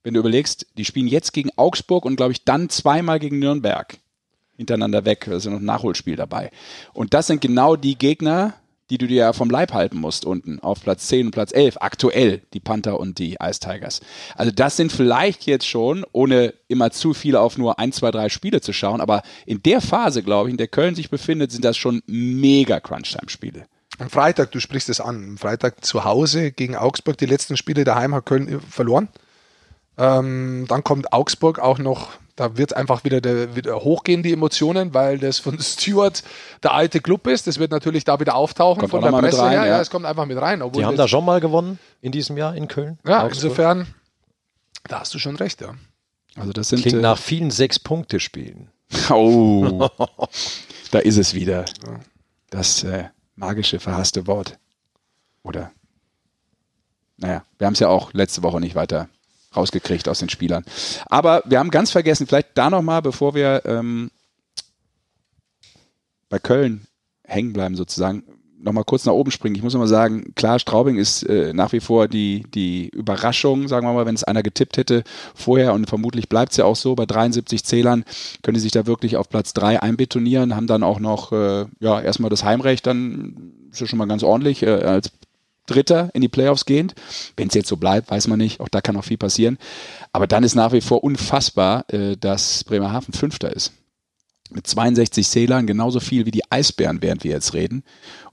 S1: wenn du überlegst, die spielen jetzt gegen Augsburg und, glaube ich, dann zweimal gegen Nürnberg hintereinander weg. Da ist ja noch ein Nachholspiel dabei. Und das sind genau die Gegner, die du dir ja vom Leib halten musst unten auf Platz 10 und Platz 11, aktuell die Panther und die Ice Tigers. Also das sind vielleicht jetzt schon, ohne immer zu viel auf nur ein, zwei, drei Spiele zu schauen, aber in der Phase, glaube ich, in der Köln sich befindet, sind das schon mega Crunch-Time-Spiele.
S3: Am Freitag, du sprichst es an, am Freitag zu Hause gegen Augsburg, die letzten Spiele daheim hat Köln äh, verloren. Ähm, dann kommt Augsburg auch noch, da wird einfach wieder, der, wieder hochgehen, die Emotionen, weil das von Stuart der alte Club ist. Das wird natürlich da wieder auftauchen
S1: Kommt
S3: von der Presse
S1: rein,
S3: her.
S1: ja.
S3: Ja, es kommt einfach mit rein. Obwohl
S2: Die haben da schon mal gewonnen in diesem Jahr in Köln.
S3: ja,
S2: Augsburg.
S3: insofern, da hast du schon recht, ja.
S1: Also das sind
S2: Klingt
S1: äh,
S2: nach vielen Sechs-Punkte-Spielen.
S1: Oh, da ist es wieder. Das äh, magische, verhasste Wort. Oder? Naja, wir haben es ja auch letzte Woche nicht weiter rausgekriegt aus den Spielern. Aber wir haben ganz vergessen, vielleicht da nochmal, bevor wir ähm, bei Köln hängen bleiben sozusagen, nochmal kurz nach oben springen. Ich muss nochmal sagen, klar, Straubing ist äh, nach wie vor die, die Überraschung, sagen wir mal, wenn es einer getippt hätte vorher und vermutlich bleibt es ja auch so, bei 73 Zählern können die sich da wirklich auf Platz 3 einbetonieren, haben dann auch noch äh, ja erstmal das Heimrecht, dann ist ja schon mal ganz ordentlich äh, als Dritter in die Playoffs gehend. Wenn es jetzt so bleibt, weiß man nicht, auch da kann noch viel passieren. Aber dann ist nach wie vor unfassbar, äh, dass Bremerhaven Fünfter ist mit 62 Zählern genauso viel wie die Eisbären, während wir jetzt reden.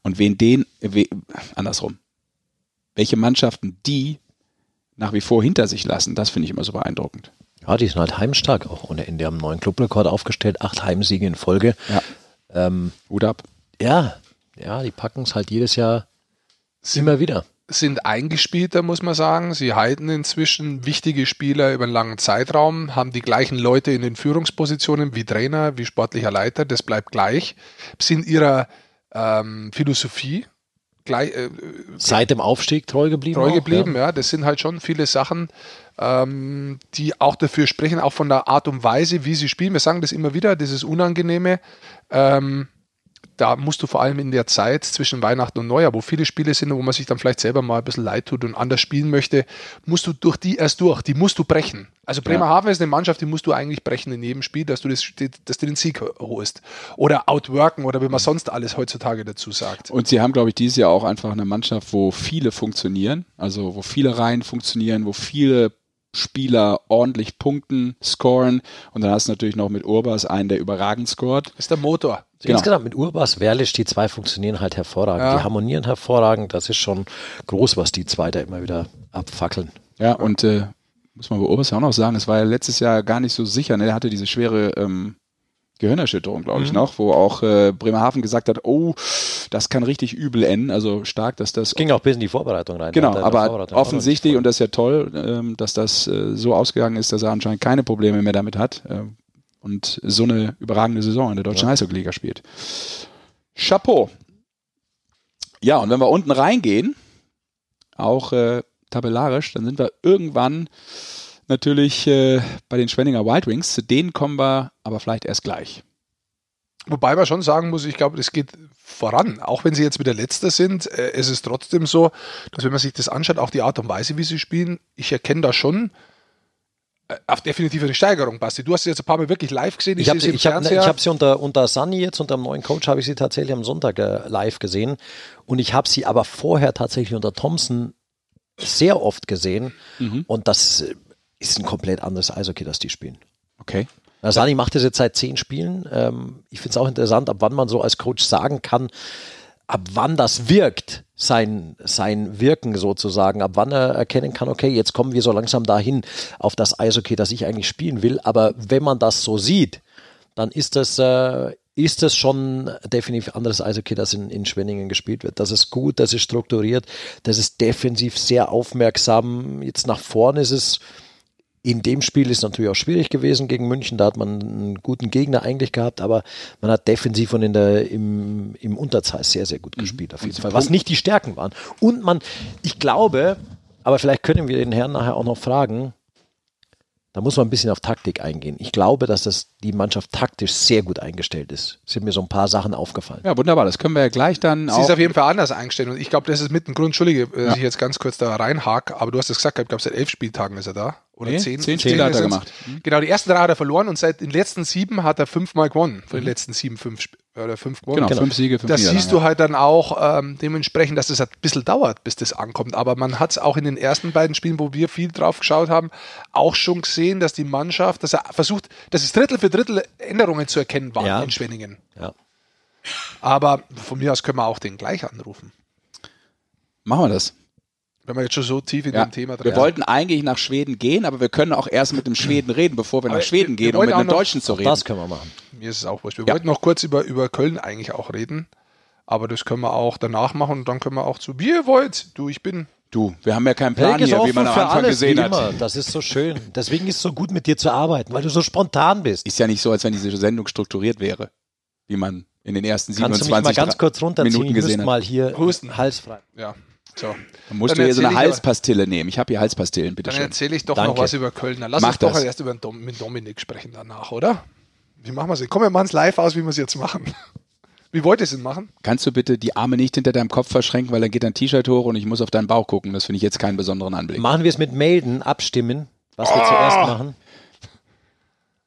S1: Und wen den, we, andersrum, welche Mannschaften die nach wie vor hinter sich lassen, das finde ich immer so beeindruckend.
S2: Ja, die sind halt heimstark auch ohne Ende. Haben einen neuen Clubrekord aufgestellt, acht Heimsiege in Folge.
S1: Ja.
S2: Ähm,
S1: Hut ab.
S2: ja, ja, die packen es halt jedes Jahr immer wieder.
S3: sind eingespielter, muss man sagen. Sie halten inzwischen wichtige Spieler über einen langen Zeitraum, haben die gleichen Leute in den Führungspositionen wie Trainer, wie sportlicher Leiter, das bleibt gleich, sind ihrer ähm, Philosophie gleich, äh,
S2: Seit dem Aufstieg treu geblieben.
S3: treu
S2: auch,
S3: geblieben.
S2: Ja.
S3: Ja. das sind halt schon viele Sachen, ähm, die auch dafür sprechen, auch von der Art und Weise, wie sie spielen. Wir sagen das immer wieder, dieses Unangenehme. Ähm, da musst du vor allem in der Zeit zwischen Weihnachten und Neujahr, wo viele Spiele sind, wo man sich dann vielleicht selber mal ein bisschen leid tut und anders spielen möchte, musst du durch die erst durch. Die musst du brechen. Also Bremerhaven ist eine Mannschaft, die musst du eigentlich brechen in jedem Spiel, dass du, das, dass du den Sieg holst. Oder outworken oder wie man sonst alles heutzutage dazu sagt.
S1: Und sie haben, glaube ich, dieses Jahr auch einfach eine Mannschaft, wo viele funktionieren, also wo viele Reihen funktionieren, wo viele Spieler ordentlich punkten, scoren. Und dann hast du natürlich noch mit Urbas einen, der überragend scored.
S3: Das ist der Motor.
S1: Genau.
S2: Insgesamt mit Urbas, Werlisch, die zwei funktionieren halt hervorragend.
S3: Ja.
S2: Die harmonieren hervorragend. Das ist schon groß, was die zwei da immer wieder abfackeln.
S1: Ja, und äh, muss man bei Urbas ja auch noch sagen, es war ja letztes Jahr gar nicht so sicher. Ne? Er hatte diese schwere ähm, Gehirnerschütterung, glaube ich, noch, wo auch äh, Bremerhaven gesagt hat, oh, das kann richtig übel enden. Also stark, dass das
S2: Ging auch bis in die Vorbereitung rein.
S1: Genau,
S2: er
S1: aber offensichtlich, und das ist ja toll, ähm, dass das äh, so ausgegangen ist, dass er anscheinend keine Probleme mehr damit hat ähm, und so eine überragende Saison in der deutschen Eishockey-Liga spielt. Chapeau. Ja, und wenn wir unten reingehen, auch äh, tabellarisch, dann sind wir irgendwann natürlich äh, bei den Schwenninger Wild Wings. Zu denen kommen wir aber vielleicht erst gleich.
S3: Wobei man schon sagen muss, ich glaube, das geht voran. Auch wenn sie jetzt wieder Letzter sind, äh, es ist trotzdem so, dass wenn man sich das anschaut, auch die Art und Weise, wie sie spielen, ich erkenne da schon auf definitiv eine Steigerung, Basti. Du hast sie jetzt ein paar Mal wirklich live gesehen.
S2: Ich habe
S3: sehe
S2: ich hab, ich hab sie unter, unter Sunny jetzt, unter dem neuen Coach, habe ich sie tatsächlich am Sonntag äh, live gesehen. Und ich habe sie aber vorher tatsächlich unter Thompson sehr oft gesehen.
S1: Mhm.
S2: Und das äh, ist ein komplett anderes Eishockey, das die spielen.
S1: Okay.
S2: Na, Sani macht das jetzt seit zehn Spielen. Ähm, ich finde es auch interessant, ab wann man so als Coach sagen kann, ab wann das wirkt, sein, sein Wirken sozusagen, ab wann er erkennen kann, okay, jetzt kommen wir so langsam dahin auf das Eishockey, das ich eigentlich spielen will. Aber wenn man das so sieht, dann ist das, äh, ist das schon definitiv anderes Eishockey, das in, in Schwenningen gespielt wird. Das ist gut, das ist strukturiert, das ist defensiv sehr aufmerksam. Jetzt nach vorne ist es in dem Spiel ist es natürlich auch schwierig gewesen gegen München. Da hat man einen guten Gegner eigentlich gehabt, aber man hat defensiv und in der, im, im Unterzahl sehr, sehr gut gespielt, auf jeden Fall. Was nicht die Stärken waren. Und man, ich glaube, aber vielleicht können wir den Herrn nachher auch noch fragen, da muss man ein bisschen auf Taktik eingehen. Ich glaube, dass das die Mannschaft taktisch sehr gut eingestellt ist. Sind mir so ein paar Sachen aufgefallen.
S1: Ja, wunderbar. Das können wir ja gleich dann
S3: Sie
S1: auch.
S3: ist auf jeden Fall anders eingestellt und ich glaube, das ist mit dem Grund, Entschuldige, dass ich jetzt ganz kurz da reinhake, aber du hast es gesagt, ich glaube, seit elf Spieltagen ist er da. Oder
S1: Nee,
S3: zehn?
S1: zehn Spiele hat er gemacht. Mhm.
S3: Genau, die ersten drei hat er verloren und seit den letzten sieben hat er fünfmal gewonnen. Von den letzten sieben, fünf, oder fünf gewonnen.
S1: Mhm. genau, fünf Siege, fünf
S3: Das
S1: Niederlagen.
S3: siehst du halt dann auch ähm, dementsprechend, dass es ein bisschen dauert, bis das ankommt. Aber man hat es auch in den ersten beiden Spielen, wo wir viel drauf geschaut haben, auch schon gesehen, dass die Mannschaft, dass er versucht, dass es Drittel für Drittel Änderungen zu erkennen waren
S2: Ja.
S3: in Schwenningen.
S2: Ja.
S3: Aber von mir aus können wir auch den gleich anrufen.
S1: Machen wir das.
S3: Wenn wir jetzt schon so tief in
S1: Ja.
S3: dem Thema drin
S1: Wir
S3: sind.
S1: wollten eigentlich nach Schweden gehen, aber wir können auch erst mit dem Schweden reden, bevor wir
S3: Aber
S1: nach Schweden
S3: wir- wir
S1: gehen, um mit einem Deutschen zu reden.
S2: Das können wir machen.
S3: Mir ist es auch wurscht. Wir
S1: Ja.
S3: wollten noch kurz über, über Köln eigentlich auch reden. Aber das können wir auch danach machen und dann können wir auch zu, wie ihr wollt. Du, ich bin.
S1: Du, wir haben ja keinen Plan hier, wie man am Anfang
S2: alles,
S1: gesehen hat.
S2: immer. Das ist so schön. Deswegen ist es so gut, mit dir zu arbeiten, weil du so spontan bist.
S1: Ist ja nicht so, als wenn diese Sendung strukturiert wäre, wie man in den ersten
S2: Kannst du
S1: 27
S2: mich mal ganz kurz runterziehen?
S1: Minuten
S2: Ich
S1: gesehen hat.
S2: mal hier
S3: Husten.
S2: halsfrei.
S3: Ja. So.
S1: Dann musst
S3: Dann
S1: du hier so eine
S3: ich aber-
S1: Halspastille nehmen. Ich habe hier Halspastillen, bitte
S3: Dann erzähle ich doch
S2: Danke.
S3: noch was über Köln. Dann lass
S1: Mach
S3: uns doch
S1: das.
S3: erst über den Dom mit Dominik sprechen danach, oder? Wie machen wir es? Komm, wir machen es live aus, wie wir es jetzt machen. Wie wollt ihr es denn machen?
S1: Kannst du bitte die Arme nicht hinter deinem Kopf verschränken, weil dann geht dein T-Shirt hoch und ich muss auf deinen Bauch gucken. Das finde ich jetzt keinen besonderen Anblick.
S2: Machen wir es mit Melden, abstimmen, was wir zuerst machen.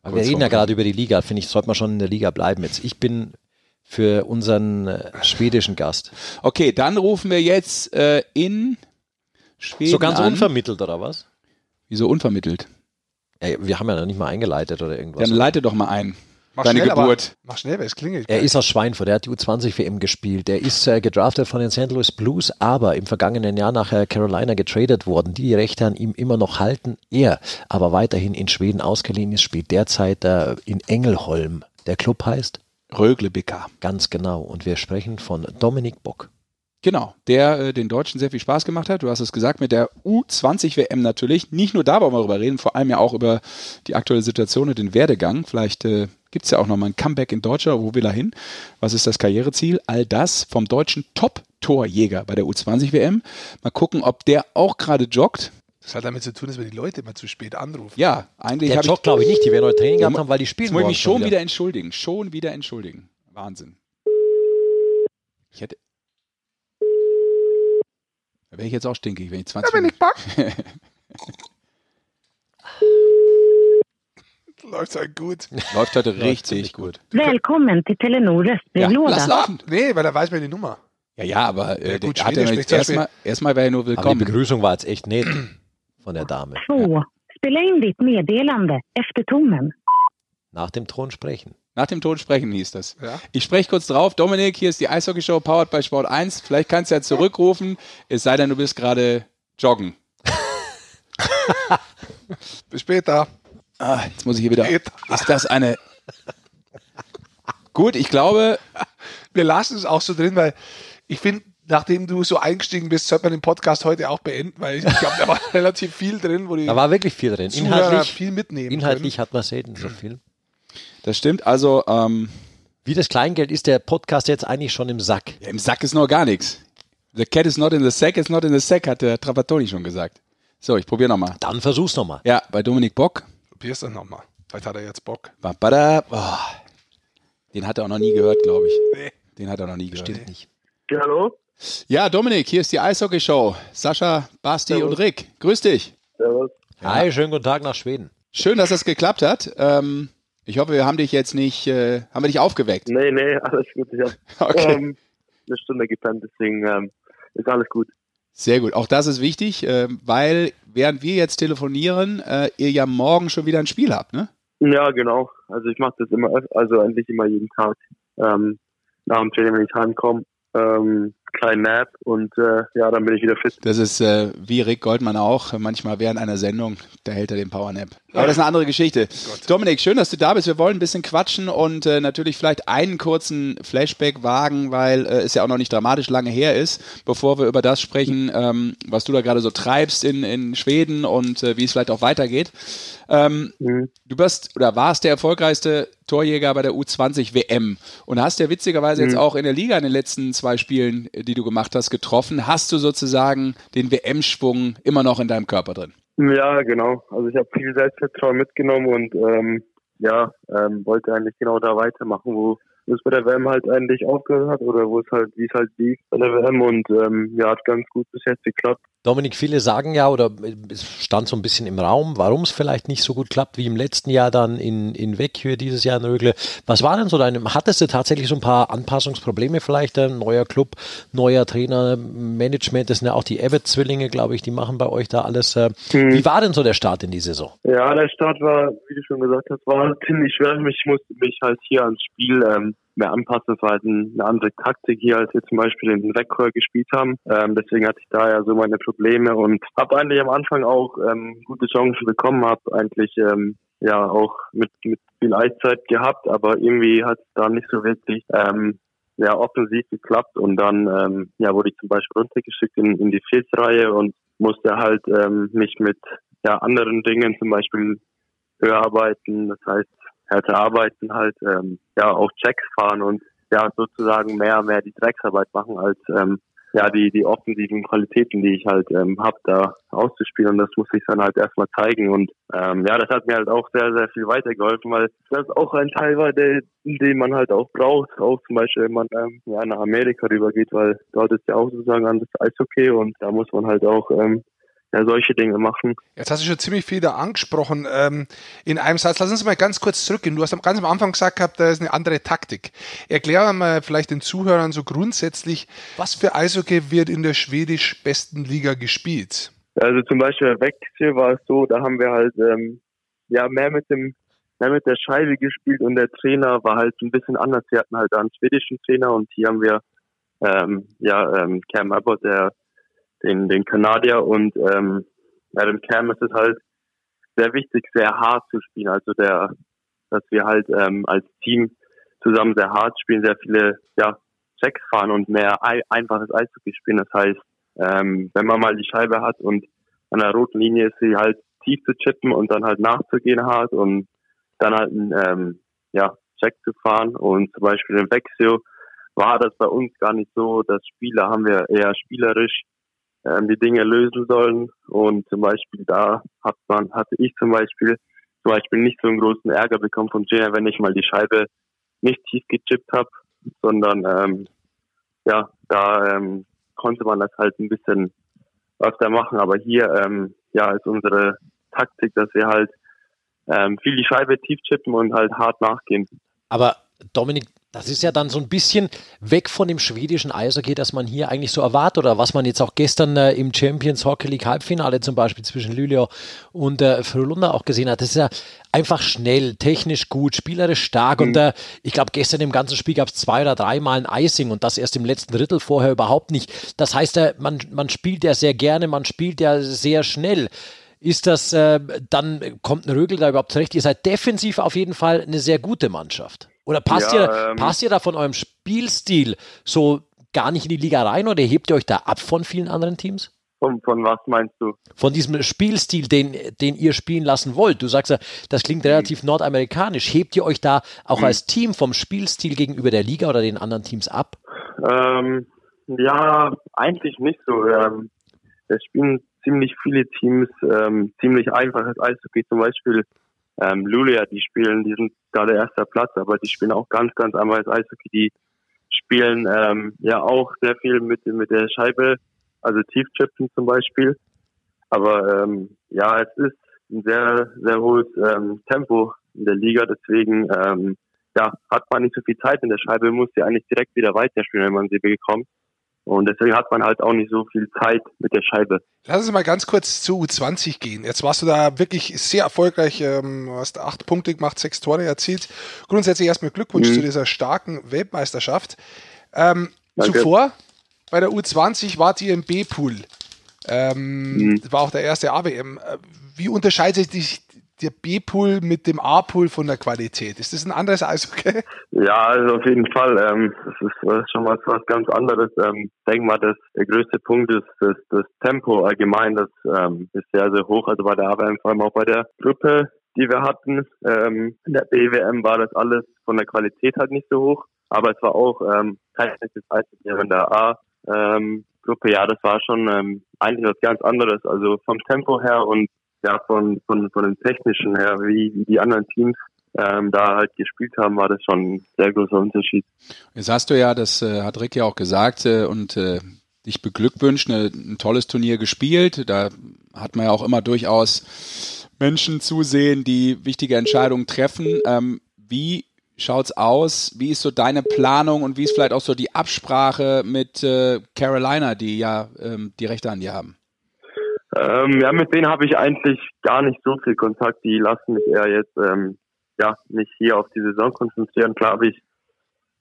S2: Weil wir reden ja gerade über die Liga. Finde ich, sollte man schon in der Liga bleiben jetzt. Ich bin für unseren äh, schwedischen Gast.
S1: Okay, dann rufen wir jetzt äh, in Schweden
S2: So ganz
S1: an.
S2: unvermittelt oder was?
S1: Wieso unvermittelt?
S2: Ey, wir haben ja noch nicht mal eingeleitet oder irgendwas.
S1: Dann leite doch mal ein.
S3: Mach
S1: Deine
S3: schnell,
S1: Geburt.
S3: Aber, mach schnell, weil es klingelt.
S2: Er ist aus Schweinfurt, er hat die U20-WM gespielt. Er ist äh, gedraftet von den St. Louis Blues, aber im vergangenen Jahr nach äh, Carolina getradet worden, die die Rechte an ihm immer noch halten. Er aber weiterhin in Schweden ausgeliehen ist, spielt derzeit äh, in Engelholm. Der Club heißt
S1: Rögle BK.
S2: ganz genau. Und wir sprechen von Dominik Bock.
S1: Genau, der äh, den Deutschen sehr viel Spaß gemacht hat. Du hast es gesagt, mit der U20-WM natürlich. Nicht nur da wollen wir darüber reden, vor allem ja auch über die aktuelle Situation und den Werdegang. Vielleicht äh, gibt es ja auch nochmal ein Comeback in Deutschland. Wo will er hin? Was ist das Karriereziel? All das vom deutschen Top-Torjäger bei der U20-WM. Mal gucken, ob der auch gerade joggt.
S3: Das hat damit zu tun, dass wir die Leute immer zu spät anrufen.
S1: Ja, eigentlich
S2: Der
S1: habe ich.
S2: Job glaube ich nicht, die werden heute Training gehabt haben, weil die
S1: Jetzt
S2: spielen
S1: muss ich
S2: morgen
S1: mich schon wieder entschuldigen. Schon wieder entschuldigen. Wahnsinn. Ich hätte. Da wäre ich jetzt auch stinkig, wenn ich 20
S3: Dominik Bock. Läuft halt gut.
S1: Läuft heute richtig gut.
S4: Välkommen till Telenor
S1: Ja,
S4: röstbrevlåda.
S1: lass laufen.
S3: Nee, weil da weiß man die Nummer.
S1: Ja, ja, aber äh,
S3: Ja, gut,
S1: der hat jetzt
S3: zum
S1: erstmal, erstmal wäre er nur
S2: Aber die
S1: willkommen.
S2: Begrüßung war jetzt echt nett von der Dame.
S4: Två. Spela in ditt meddelande efter tonen.
S2: Nach dem Thron sprechen.
S1: Nach dem Ton sprechen hieß das.
S3: Ja.
S1: Ich spreche kurz drauf. Dominik, hier ist die Eishockey-Show powered by Sport 1. Vielleicht kannst du ja zurückrufen, es sei denn, du bist gerade joggen.
S3: Bis später.
S1: Ah, jetzt muss ich hier wieder.
S3: Später.
S1: Ist das eine. Gut, ich glaube,
S3: Wir lassen es auch so drin, weil ich finde, nachdem du so eingestiegen bist, sollte man den Podcast heute auch beenden, weil ich glaube, da war relativ viel drin, wo die
S2: Da war wirklich viel drin.
S3: Zuhörer
S2: Inhaltlich,
S3: viel mitnehmen
S2: inhaltlich hat man selten so viel.
S1: das stimmt. Also, ähm,
S2: Wie das Kleingeld ist der Podcast jetzt eigentlich schon im Sack.
S1: ja, im Sack ist noch gar nichts. The cat is not in the sack, is not in the sack, hat der Trapattoni schon gesagt. So, ich probiere nochmal.
S2: Dann versuch's nochmal.
S1: Ja, bei Dominik Bock.
S3: können. Probier's dann nochmal. Vielleicht hat er jetzt Bock.
S1: Babada. Oh, den hat er auch noch nie gehört, glaube ich.
S3: Nee.
S1: Den hat er noch nie gehört.
S2: Stimmt nicht.
S5: Ja, hallo?
S1: Ja, Dominik, hier ist die Eishockey-Show. Sascha, Basti und Rick. Grüß dich.
S5: Servus.
S2: Hi, schönen guten Tag nach Schweden.
S1: schön, dass das geklappt hat. Ähm, ich hoffe, wir haben dich jetzt nicht, äh, haben wir dich aufgeweckt?
S5: Nee, nee, alles gut. Ich habe
S1: Okay.
S5: ähm, eine Stunde gepennt, deswegen ähm, ist alles gut.
S1: Sehr gut. Auch das ist wichtig, äh, weil während wir jetzt telefonieren, äh, ihr ja morgen schon wieder ein Spiel habt, ne?
S5: Ja, genau. Also ich mache das immer, also eigentlich immer jeden Tag. Ähm, nach dem Training, wenn ich heimkomme, ähm, kleinen Nap und äh, ja, dann bin ich wieder fit.
S1: Das ist äh, wie Rick Goldmann auch, manchmal während einer Sendung, da hält er den Powernap. Aber das ist eine andere Geschichte. Dominik, schön, dass du da bist. Wir wollen ein bisschen quatschen und äh, natürlich vielleicht einen kurzen Flashback wagen, weil äh, es ja auch noch nicht dramatisch lange her ist, bevor wir über das sprechen, ähm, was du da gerade so treibst in, in Schweden und äh, wie es vielleicht auch weitergeht. Ähm,
S5: Mhm.
S1: Du bist oder warst der erfolgreichste Torjäger bei der U20 WM und hast ja witzigerweise jetzt auch in der Liga in den letzten zwei Spielen, die du gemacht hast, getroffen. Hast du sozusagen den WM-Schwung immer noch in deinem Körper drin?
S5: Ja, genau. Also ich habe viel Selbstvertrauen mitgenommen und ähm, ja, ähm, wollte eigentlich genau da weitermachen, wo es bei der WM halt eigentlich aufgehört hat oder wo es halt, wie es halt lief bei der WM und ähm, ja, hat ganz gut bis jetzt geklappt.
S2: Dominik, viele sagen ja, oder es stand so ein bisschen im Raum, warum es vielleicht nicht so gut klappt wie im letzten Jahr dann in, in Vecchio, dieses Jahr in Rögle. Was war denn so deine, hattest du tatsächlich so ein paar Anpassungsprobleme vielleicht? Ein neuer Club, neuer Trainer, Management, das sind ja auch die Everett-Zwillinge, glaube ich, die machen bei euch da alles. äh. Wie war denn so der Start in die Saison?
S5: Ja, der Start war, wie du schon gesagt hast, war ziemlich schwer. Ich musste mich halt hier ans Spiel ähm, mehr anpassen. Es war halt ein- eine andere Taktik hier, als wir zum Beispiel in Rekord gespielt haben. Ähm, deswegen hatte ich da ja so meine Probleme und habe eigentlich am Anfang auch ähm, gute Chancen bekommen, habe eigentlich ähm, ja auch mit, mit viel Eiszeit gehabt, aber irgendwie hat es da nicht so wirklich ähm, ja, offensiv geklappt und dann ähm, ja, wurde ich zum Beispiel runtergeschickt in, in die Viertreihe und musste halt ähm, mich mit ja, anderen Dingen, zum Beispiel höher arbeiten, das heißt härter arbeiten halt, ähm, ja auch Checks fahren und ja sozusagen mehr mehr die Drecksarbeit machen als ähm, ja die die offensiven Qualitäten, die ich halt ähm, habe, da auszuspielen. Und das muss ich dann halt erstmal zeigen. Und ähm, ja, das hat mir halt auch sehr sehr viel weitergeholfen, weil das auch ein Teil war, der, den man halt auch braucht, auch zum Beispiel wenn man ähm, ja nach Amerika rübergeht, weil dort ist ja auch sozusagen an das Eishockey und da muss man halt auch ähm, ja solche Dinge machen.
S3: Jetzt hast du schon ziemlich viel da angesprochen. Ähm, in einem Satz, lass uns mal ganz kurz zurückgehen. Du hast am- ganz am Anfang gesagt gehabt, da ist eine andere Taktik. Erklär mal vielleicht den Zuhörern so grundsätzlich, was für Eishockey wird in der schwedisch besten Liga gespielt?
S5: Also zum Beispiel bei Wechsel war es so, da haben wir halt ähm, ja mehr mit dem mehr mit der Scheibe gespielt und der Trainer war halt ein bisschen anders. Wir hatten halt einen schwedischen Trainer und hier haben wir ähm, ja ähm, Cam Abbott, der den den Kanadier und ähm, dem Cam ist es halt sehr wichtig, sehr hart zu spielen. Also der, dass wir halt ähm, als Team zusammen sehr hart spielen, sehr viele ja Checks fahren und mehr ei einfaches Eishockey spielen. Das heißt, ähm, wenn man mal die Scheibe hat und an der roten Linie ist sie halt tief zu chippen und dann halt nachzugehen hart und dann halt einen ähm, ja, Check zu fahren. Und zum Beispiel im Vexio war das bei uns gar nicht so. Das Spieler haben wir eher spielerisch ähm, die Dinge lösen sollen. Und zum Beispiel da hat man, hatte ich zum Beispiel zum Beispiel nicht so einen großen Ärger bekommen von Jenner, wenn ich mal die Scheibe nicht tief gechippt habe, sondern ähm, ja, da ähm, konnte man das halt ein bisschen öfter machen. Aber hier ähm, ja ist unsere Taktik, dass wir halt ähm, viel die Scheibe tief chippen und halt hart nachgehen.
S2: Aber Dominik, das ist ja dann so ein bisschen weg von dem schwedischen Eishockey, das man hier eigentlich so erwartet oder was man jetzt auch gestern äh, im Champions Hockey League Halbfinale zum Beispiel zwischen Luleå und äh, Frölunda auch gesehen hat. Das ist ja einfach schnell, technisch gut, spielerisch stark und äh, ich glaube gestern im ganzen Spiel gab es zwei oder dreimal ein Icing und das erst im letzten Drittel vorher überhaupt nicht. Das heißt, äh, man, man spielt ja sehr gerne, man spielt ja sehr schnell. Ist das, äh, dann kommt ein Rögel da überhaupt zurecht? Ihr seid defensiv auf jeden Fall eine sehr gute Mannschaft. Oder passt,
S5: Ja,
S2: ihr,
S5: ähm,
S2: passt ihr da von eurem Spielstil so gar nicht in die Liga rein oder hebt ihr euch da ab von vielen anderen Teams?
S5: Von, von was meinst du?
S2: Von diesem Spielstil, den, den ihr spielen lassen wollt. Du sagst ja, das klingt relativ nordamerikanisch. Hebt ihr euch da auch als Team vom Spielstil gegenüber der Liga oder den anderen Teams ab?
S5: Ähm, ja, eigentlich nicht so. Ähm, es spielen ziemlich viele Teams ähm, ziemlich einfaches Eishockey. Zum Beispiel ähm, Luleå, die spielen, die sind gerade erster Platz, aber die spielen auch ganz, ganz einfaches Eishockey. Die spielen ähm, ja auch sehr viel mit, mit der Scheibe, also Tiefchippen zum Beispiel. Aber ähm, ja, es ist ein sehr, sehr hohes ähm, Tempo in der Liga. Deswegen ähm, ja, hat man nicht so viel Zeit in der Scheibe, muss ja eigentlich direkt wieder weiterspielen, wenn man sie bekommt. Und deswegen hat man halt auch nicht so viel Zeit mit der Scheibe.
S3: Lass uns mal ganz kurz zu U20 gehen. Jetzt warst du da wirklich sehr erfolgreich, ähm, hast acht Punkte gemacht, sechs Tore erzielt. Grundsätzlich erstmal Glückwunsch mhm. zu dieser starken Weltmeisterschaft. Ähm, zuvor bei der U20 wart ihr im B-Pool. Ähm, mhm. War auch der erste AWM. Äh, wie unterscheidet sich der B-Pool mit dem A-Pool von der Qualität? Ist das ein anderes Eishockey?
S5: Ja, also auf jeden Fall. Ähm, das, ist, ist, schon was, was ganz anderes. Ähm, denk mal, dass der größte Punkt ist das, das Tempo allgemein. Das ähm, ist sehr, sehr hoch. Also bei der AWM, vor allem auch bei der Gruppe, die wir hatten. Ähm, in der BWM war das alles von der Qualität halt nicht so hoch. Aber es war auch ähm, kein schlechtes Eishockey in der A. Ähm, Gruppe, ja, das war schon ähm, eigentlich was ganz anderes. Also vom Tempo her und ja, von, von, von dem Technischen her, wie, wie die anderen Teams ähm, da halt gespielt haben, war das schon ein sehr großer Unterschied.
S1: Jetzt hast du ja, das äh, hat Rick ja auch gesagt äh, und äh, dich beglückwünscht, ne, ein tolles Turnier gespielt. Da hat man ja auch immer durchaus Menschen zusehen, die wichtige Entscheidungen treffen. Ähm, wie schaut's aus? Wie ist so deine Planung und wie ist vielleicht auch so die Absprache mit äh, Carolina, die ja ähm, die Rechte an dir haben?
S5: Ähm, ja, mit denen habe ich eigentlich gar nicht so viel Kontakt. Die lassen mich eher jetzt ähm, ja nicht hier auf die Saison konzentrieren. Klar habe ich,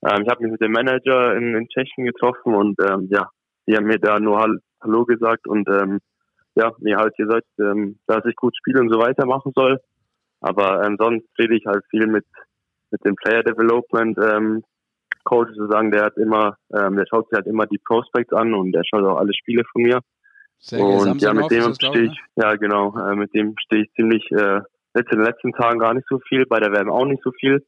S5: ähm, ich habe mich mit dem Manager in, in Tschechien getroffen und ähm, ja, die haben mir da nur Hallo gesagt und ähm, ja, mir halt gesagt, ähm, dass ich gut spiele und so weiter machen soll. Aber ähm, sonst rede ich halt viel mit mit dem Player Development ähm, Coach sozusagen. Der hat immer, ähm, der schaut sich halt immer die Prospects an und der schaut auch alle Spiele von mir. Sehr und ja, mit dem stehe ich, ne? ja genau, äh, mit dem stehe ich ziemlich äh, jetzt in den letzten Tagen gar nicht so viel, bei der WM auch nicht so viel.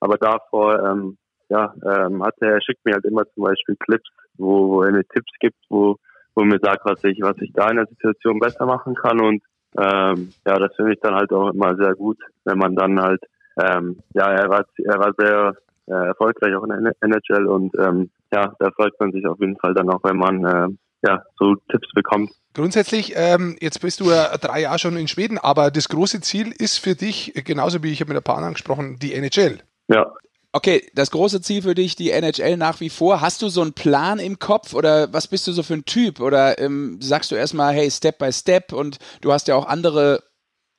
S5: Aber davor, ähm, ja, ähm, hat er, er schickt mir halt immer zum Beispiel Clips, wo, wo er mir Tipps gibt, wo, wo er mir sagt, was ich, was ich da in der Situation besser machen kann. Und ähm, ja, das finde ich dann halt auch immer sehr gut, wenn man dann halt, ähm, ja, er war, er war sehr äh, erfolgreich auch in der NHL und ähm, ja, da freut man sich auf jeden Fall dann auch, wenn man äh, ja, so Tipps bekommt.
S3: Grundsätzlich, ähm, jetzt bist du ja drei Jahre schon in Schweden, aber das große Ziel ist für dich, genauso wie ich habe mit ein paar anderen gesprochen, die NHL.
S5: Ja.
S1: Okay, das große Ziel für dich, die NHL nach wie vor. Hast du so einen Plan im Kopf oder was bist du so für ein Typ? Oder ähm, sagst du erstmal, hey, Step by Step und du hast ja auch andere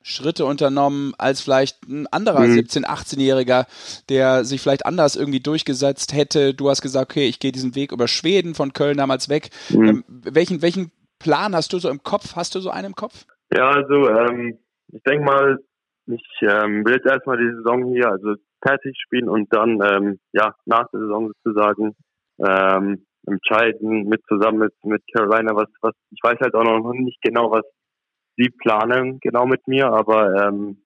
S1: Schritte unternommen als vielleicht ein anderer mhm. 17-, 18-Jähriger, der sich vielleicht anders irgendwie durchgesetzt hätte. Du hast gesagt, okay, ich gehe diesen Weg über Schweden von Köln damals weg. Mhm. Ähm, welchen, welchen Plan hast du so im Kopf? Hast du so einen im Kopf?
S5: Ja, also ähm, ich denke mal, ich ähm, will jetzt erstmal die Saison hier also fertig spielen und dann ähm, ja nach der Saison sozusagen ähm, entscheiden mit zusammen mit mit Carolina was was ich weiß halt auch noch nicht genau was sie planen genau mit mir, aber ähm,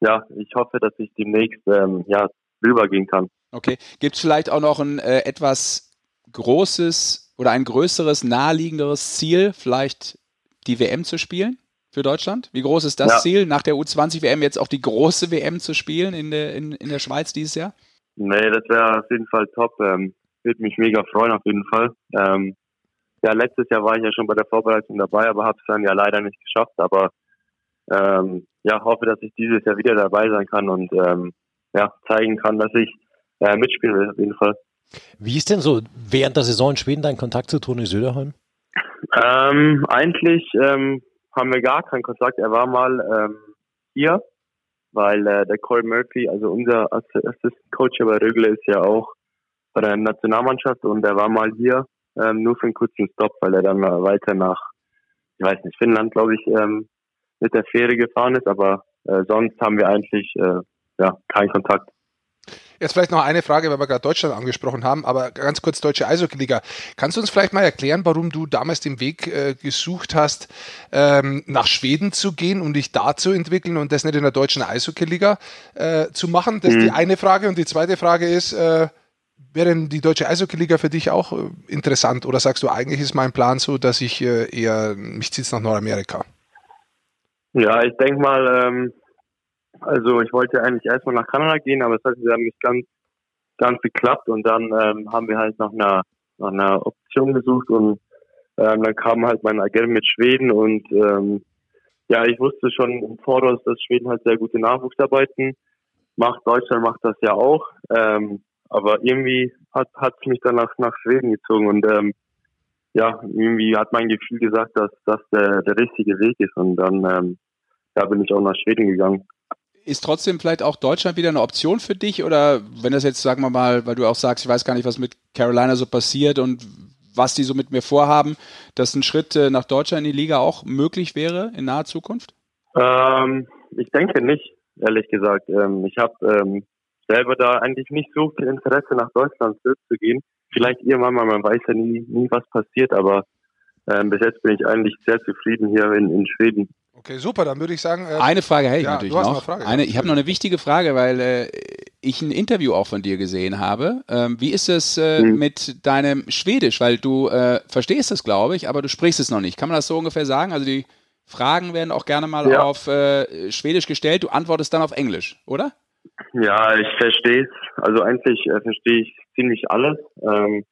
S5: ja, ich hoffe, dass ich demnächst ähm, ja, rübergehen kann.
S1: Okay. Gibt es vielleicht auch noch ein äh, etwas großes oder ein größeres, naheliegenderes Ziel, vielleicht die WM zu spielen für Deutschland? Wie groß ist das ja. Ziel, nach der U20-WM jetzt auch die große WM zu spielen in der, in, in der Schweiz dieses Jahr?
S5: Nee, das wäre auf jeden Fall top. Ähm, Würde mich mega freuen, auf jeden Fall. Ähm, ja, letztes Jahr war ich ja schon bei der Vorbereitung dabei, aber habe es dann ja leider nicht geschafft. Aber ähm, ja, hoffe, dass ich dieses Jahr wieder dabei sein kann und ähm, ja, zeigen kann, dass ich äh, mitspielen will, auf jeden Fall.
S2: Wie ist denn so während der Saison in Schweden dein Kontakt zu Toni Söderholm?
S5: Ähm, eigentlich ähm, haben wir gar keinen Kontakt. Er war mal ähm, hier, weil äh, der Cole Murphy, also unser Assistant Coach bei Rögle, ist ja auch bei der Nationalmannschaft und er war mal hier ähm, nur für einen kurzen Stopp, weil er dann weiter nach, ich weiß nicht, Finnland, glaube ich, ähm, mit der Fähre gefahren ist, aber äh, sonst haben wir eigentlich äh, ja, keinen Kontakt.
S3: Jetzt vielleicht noch eine Frage, weil wir gerade Deutschland angesprochen haben, aber ganz kurz deutsche Eishockey-Liga. Kannst du uns vielleicht mal erklären, warum du damals den Weg äh, gesucht hast, ähm, nach Schweden zu gehen und dich da zu entwickeln und das nicht in der deutschen Eishockey-Liga äh, zu machen? Das ist mhm. die eine Frage. Und die zweite Frage ist, äh, Wäre denn die deutsche Eishockey-Liga für dich auch äh, interessant oder sagst du, eigentlich ist mein Plan so, dass ich äh, eher, mich zieht nach Nordamerika?
S5: Ja, ich denke mal, ähm, also ich wollte eigentlich erstmal nach Kanada gehen, aber es hat nicht ganz, ganz geklappt und dann ähm, haben wir halt nach einer, nach einer Option gesucht und ähm, dann kam halt mein Agent mit Schweden und ähm, ja, ich wusste schon im Voraus, dass Schweden halt sehr gute Nachwuchsarbeiten macht. Deutschland macht das ja auch. Ähm, aber irgendwie hat hat mich dann nach, nach Schweden gezogen und ähm, ja, irgendwie hat mein Gefühl gesagt, dass das der, der richtige Weg ist und dann ähm, ja, bin ich auch nach Schweden gegangen.
S1: Ist trotzdem vielleicht auch Deutschland wieder eine Option für dich oder wenn das jetzt, sagen wir mal, weil du auch sagst, ich weiß gar nicht, was mit Carolina so passiert und was die so mit mir vorhaben, dass ein Schritt äh, nach Deutschland in die Liga auch möglich wäre in naher Zukunft?
S5: Ähm, ich denke nicht, ehrlich gesagt. Ähm, ich habe ähm, selber da eigentlich nicht so viel Interesse, nach Deutschland zurückzugehen. Vielleicht irgendwann mal, man weiß ja nie, nie was passiert, aber ähm, bis jetzt bin ich eigentlich sehr zufrieden hier in, in Schweden.
S3: Okay, super, dann würde ich sagen. Äh,
S1: Eine Frage hätte ich
S3: ja,
S1: natürlich
S3: du hast
S1: noch.
S3: eine Frage.
S1: eine, ich habe noch eine wichtige Frage, weil äh, ich ein Interview auch von dir gesehen habe. Ähm, wie ist es äh,
S5: Mhm.
S1: mit deinem Schwedisch? Weil du äh, verstehst es, glaube ich, aber du sprichst es noch nicht. Kann man das so ungefähr sagen? Also die Fragen werden auch gerne mal
S5: Ja.
S1: auf äh, Schwedisch gestellt. Du antwortest dann auf Englisch, oder?
S5: Ja, ich verstehe es. Also eigentlich äh, verstehe ich ziemlich alles. Ähm,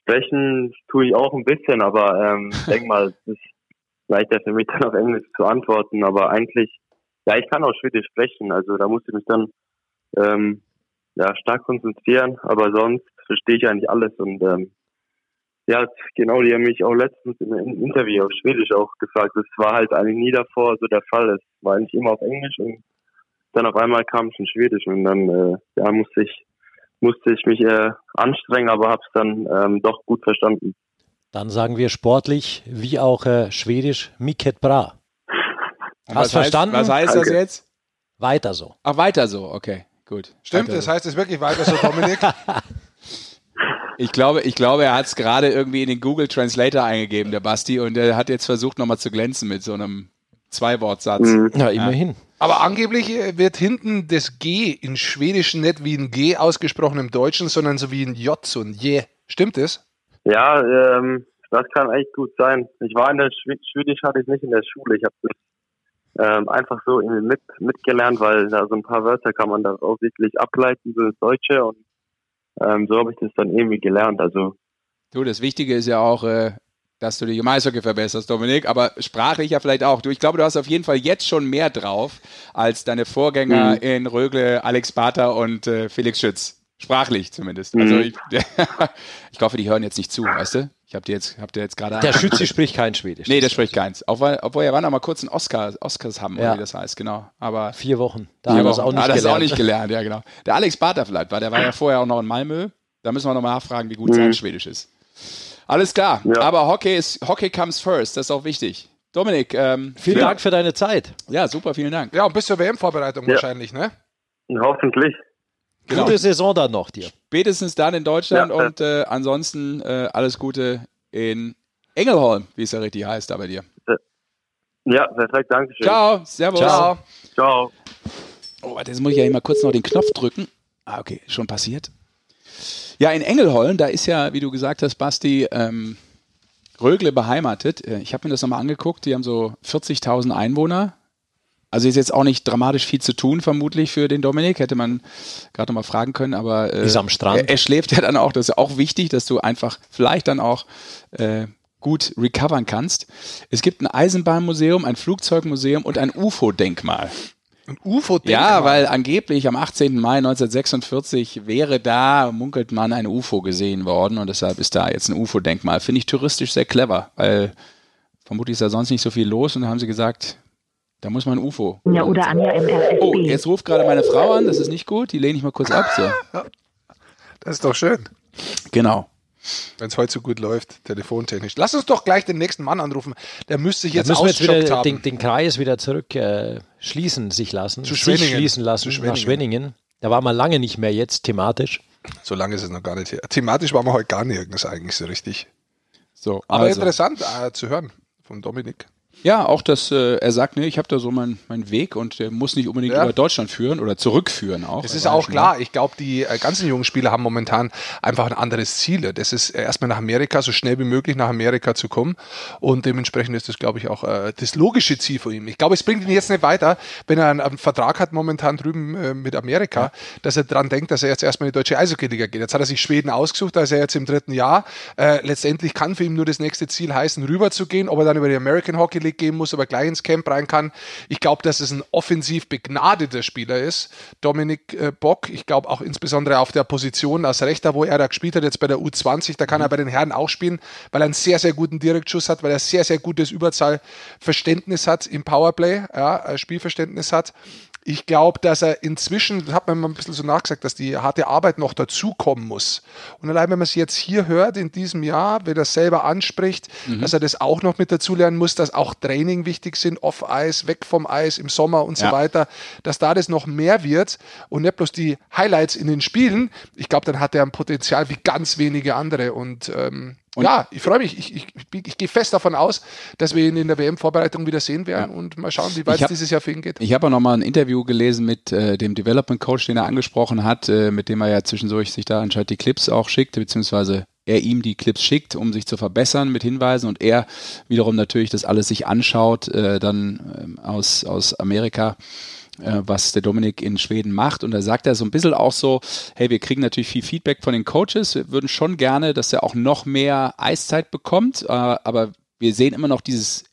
S5: sprechen tue ich auch ein bisschen, aber ähm, denk mal, es ist leichter für mich dann auf Englisch zu antworten. Aber eigentlich, ja, ich kann auch Schwedisch sprechen. Also da muss ich mich dann ähm, ja stark konzentrieren. Aber sonst verstehe ich eigentlich alles und ähm, ja, genau, die haben mich auch letztens in einem Interview auf Schwedisch auch gefragt. Das war halt eigentlich nie davor so der Fall. Es war eigentlich immer auf Englisch und dann auf einmal kam es in Schwedisch und dann äh, ja, musste ich musste ich mich äh, anstrengen, aber habe es dann ähm, doch gut verstanden.
S2: Dann sagen wir sportlich wie auch äh, schwedisch Miket Bra. Hast
S1: was
S2: verstanden?
S1: Heißt, was heißt das
S5: Danke.
S1: jetzt?
S2: Weiter so.
S1: Ach, weiter so, okay, gut.
S3: Stimmt,
S1: weiter
S3: das
S1: so.
S3: heißt es wirklich weiter so, Dominik.
S1: Ich glaube, ich glaube, er hat es gerade irgendwie in den Google Translator eingegeben, der Basti, und er hat jetzt versucht, nochmal zu glänzen mit so einem Zweiwortsatz.
S5: Mhm.
S2: Ja, immerhin.
S3: Aber angeblich äh, wird hinten das G in Schwedischen nicht wie ein G ausgesprochen im Deutschen, sondern so wie ein J, so ein J. Stimmt das?
S5: Ja, ähm, das kann echt gut sein. Ich war in der Schwe Schwedisch hatte ich nicht in der Schule. Ich habe das ähm, einfach so irgendwie mit mitgelernt, weil da so ein paar Wörter kann man da auch wirklich ableiten, so ins Deutsche und ähm, so habe ich das dann irgendwie gelernt. Also
S1: Du, das Wichtige ist ja auch, äh, dass du dich im Eishockey verbesserst, Dominik, aber sprachlich ja vielleicht auch. Du, ich glaube, du hast auf jeden Fall jetzt schon mehr drauf als deine Vorgänger
S5: Mhm.
S1: in Rögle, Alex Pater und äh, Felix Schütz. Sprachlich zumindest. Also
S5: Mhm.
S1: ich, ich hoffe, die hören jetzt nicht zu, weißt du? Ich habe dir jetzt, hab dir jetzt gerade.
S2: Der Schütze spricht kein Schwedisch.
S1: Nee, der spricht keins. Obwohl, obwohl er war noch mal kurz ein Oscar, Oscars haben,
S2: Ja.
S1: wie das heißt, genau. Aber
S2: Vier Wochen. Da
S1: Vier
S2: hat er es
S1: Wochen.
S2: auch nicht
S1: Ah, auch nicht gelernt, ja genau. Der Alex Barter vielleicht, war, der war ja vorher auch noch in Malmö. Da müssen wir noch mal nachfragen, wie gut sein
S5: Mhm.
S1: Schwedisch ist. Alles klar,
S5: Ja.
S1: aber Hockey ist Hockey comes first, das ist auch wichtig. Dominik, ähm,
S2: Vielen
S1: ja,
S2: Dank für deine Zeit.
S1: Ja, super, vielen Dank.
S3: Ja, und bis zur WM-Vorbereitung
S5: Ja.
S3: wahrscheinlich, ne?
S5: hoffentlich.
S1: Genau.
S2: Gute Saison dann noch dir.
S1: Spätestens dann in Deutschland
S5: Ja.
S1: und äh, ansonsten äh, alles Gute in Engelholm, wie es ja richtig heißt da bei dir.
S5: Ja, perfekt, danke schön.
S1: Ciao, servus.
S2: Ciao.
S5: Ciao.
S1: Oh, warte, jetzt muss ich ja hier mal kurz noch den Knopf drücken. Ah, okay, schon passiert. Ja, in Engelholm, da ist ja, wie du gesagt hast, Basti, ähm, Rögle beheimatet. Äh, Ich habe mir das nochmal angeguckt. Die haben so 40.000 Einwohner. Also ist jetzt auch nicht dramatisch viel zu tun, vermutlich für den Dominik. Hätte man gerade nochmal fragen können, aber äh,
S2: Ist am Strand.
S1: Er, er schläft ja dann auch. Das ist auch wichtig, dass du einfach vielleicht dann auch äh, gut recovern kannst. Es gibt ein Eisenbahnmuseum, ein Flugzeugmuseum und ein UFO-Denkmal.
S3: Ein ufo
S1: Ja, weil angeblich am 18. Mai 1946 wäre da, munkelt man, ein UFO gesehen worden und deshalb ist da jetzt ein UFO-Denkmal. Finde ich touristisch sehr clever, weil vermutlich ist da sonst nicht so viel los und da haben sie gesagt, da muss man ein UFO.
S4: Ja, oder Anja im RSB.
S1: Oh, jetzt ruft gerade meine Frau an, das ist nicht gut, die lehne ich mal kurz ab. So.
S3: Das ist doch schön,
S1: Genau.
S3: Wenn es heute so gut läuft, telefontechnisch. Lass uns doch gleich den nächsten Mann anrufen. Der müsste sich jetzt
S2: müssen wir jetzt wieder den, den Kreis wieder zurück äh, schließen sich lassen.
S3: Zu
S2: sich
S3: Schwenningen.
S2: schließen lassen
S3: Zu
S2: nach
S3: Schwenningen.
S2: Schwenningen. Da war man lange nicht mehr jetzt thematisch.
S3: So lange ist es noch gar nicht her. Thematisch waren wir heute gar nirgends eigentlich so richtig.
S1: So,
S3: Aber
S1: also.
S3: interessant äh, zu hören von Dominik.
S1: Ja, auch dass äh, er sagt, nee, ich habe da so meinen meinen Weg und der muss nicht unbedingt
S3: Ja.
S1: über Deutschland führen oder zurückführen auch. Er
S3: ist
S1: ja
S3: auch klar, ich glaube, die äh, ganzen jungen Spieler haben momentan einfach ein anderes Ziel. Das ist äh, erstmal nach Amerika, so schnell wie möglich nach Amerika zu kommen. Und dementsprechend ist das, glaube ich, auch äh, das logische Ziel von ihm. Ich glaube, es bringt ihn jetzt nicht weiter, wenn er einen, einen Vertrag hat momentan drüben äh, mit Amerika, dass er dran denkt, dass er jetzt erstmal in die deutsche Eishockey-Liga geht. Jetzt hat er sich Schweden ausgesucht, da ist er jetzt im dritten Jahr. Äh, letztendlich kann für ihn nur das nächste Ziel heißen, rüber zu gehen. Ob er dann über die American Hockey aufgelegt gehen muss, aber gleich ins Camp rein kann. Ich glaube, dass es ein offensiv begnadeter Spieler ist, Dominik äh, Bock. Ich glaube auch insbesondere auf der Position als Rechter, wo er da gespielt hat, jetzt bei der U20, da kann er bei den Herren auch spielen, weil er einen sehr, sehr guten Direktschuss hat, weil er sehr, sehr gutes Überzahlverständnis hat im Powerplay, ja, Spielverständnis hat. Ich glaube, dass er inzwischen, das hat man mal ein bisschen so nachgesagt, dass die harte Arbeit noch dazukommen muss. Und allein, wenn man es jetzt hier hört in diesem Jahr, wenn er selber anspricht, mhm. dass er das auch noch mit dazulernen muss, dass auch Training wichtig sind, off-Eis, weg vom Eis im Sommer und ja. so weiter, dass da das noch mehr wird und nicht bloß die Highlights in den Spielen. Ich glaube, dann hat er ein Potenzial wie ganz wenige andere und ähm, und ja, ich freue mich. Ich, ich, ich, ich gehe fest davon aus, dass wir ihn in der WM-Vorbereitung wieder sehen werden ja. und mal schauen, wie weit es dieses Jahr für ihn geht.
S1: Ich habe auch noch mal ein Interview gelesen mit äh, dem Development Coach, den er angesprochen hat, äh, mit dem er ja zwischendurch sich da anscheinend die Clips auch schickt, beziehungsweise er ihm die Clips schickt, um sich zu verbessern mit Hinweisen und er wiederum natürlich das alles sich anschaut, äh, dann äh, aus, aus Amerika was der Dominik in Schweden macht. Und da sagt er so ein bisschen auch so, hey, wir kriegen natürlich viel Feedback von den Coaches, wir würden schon gerne, dass er auch noch mehr Eiszeit bekommt, äh, aber wir sehen immer noch dieses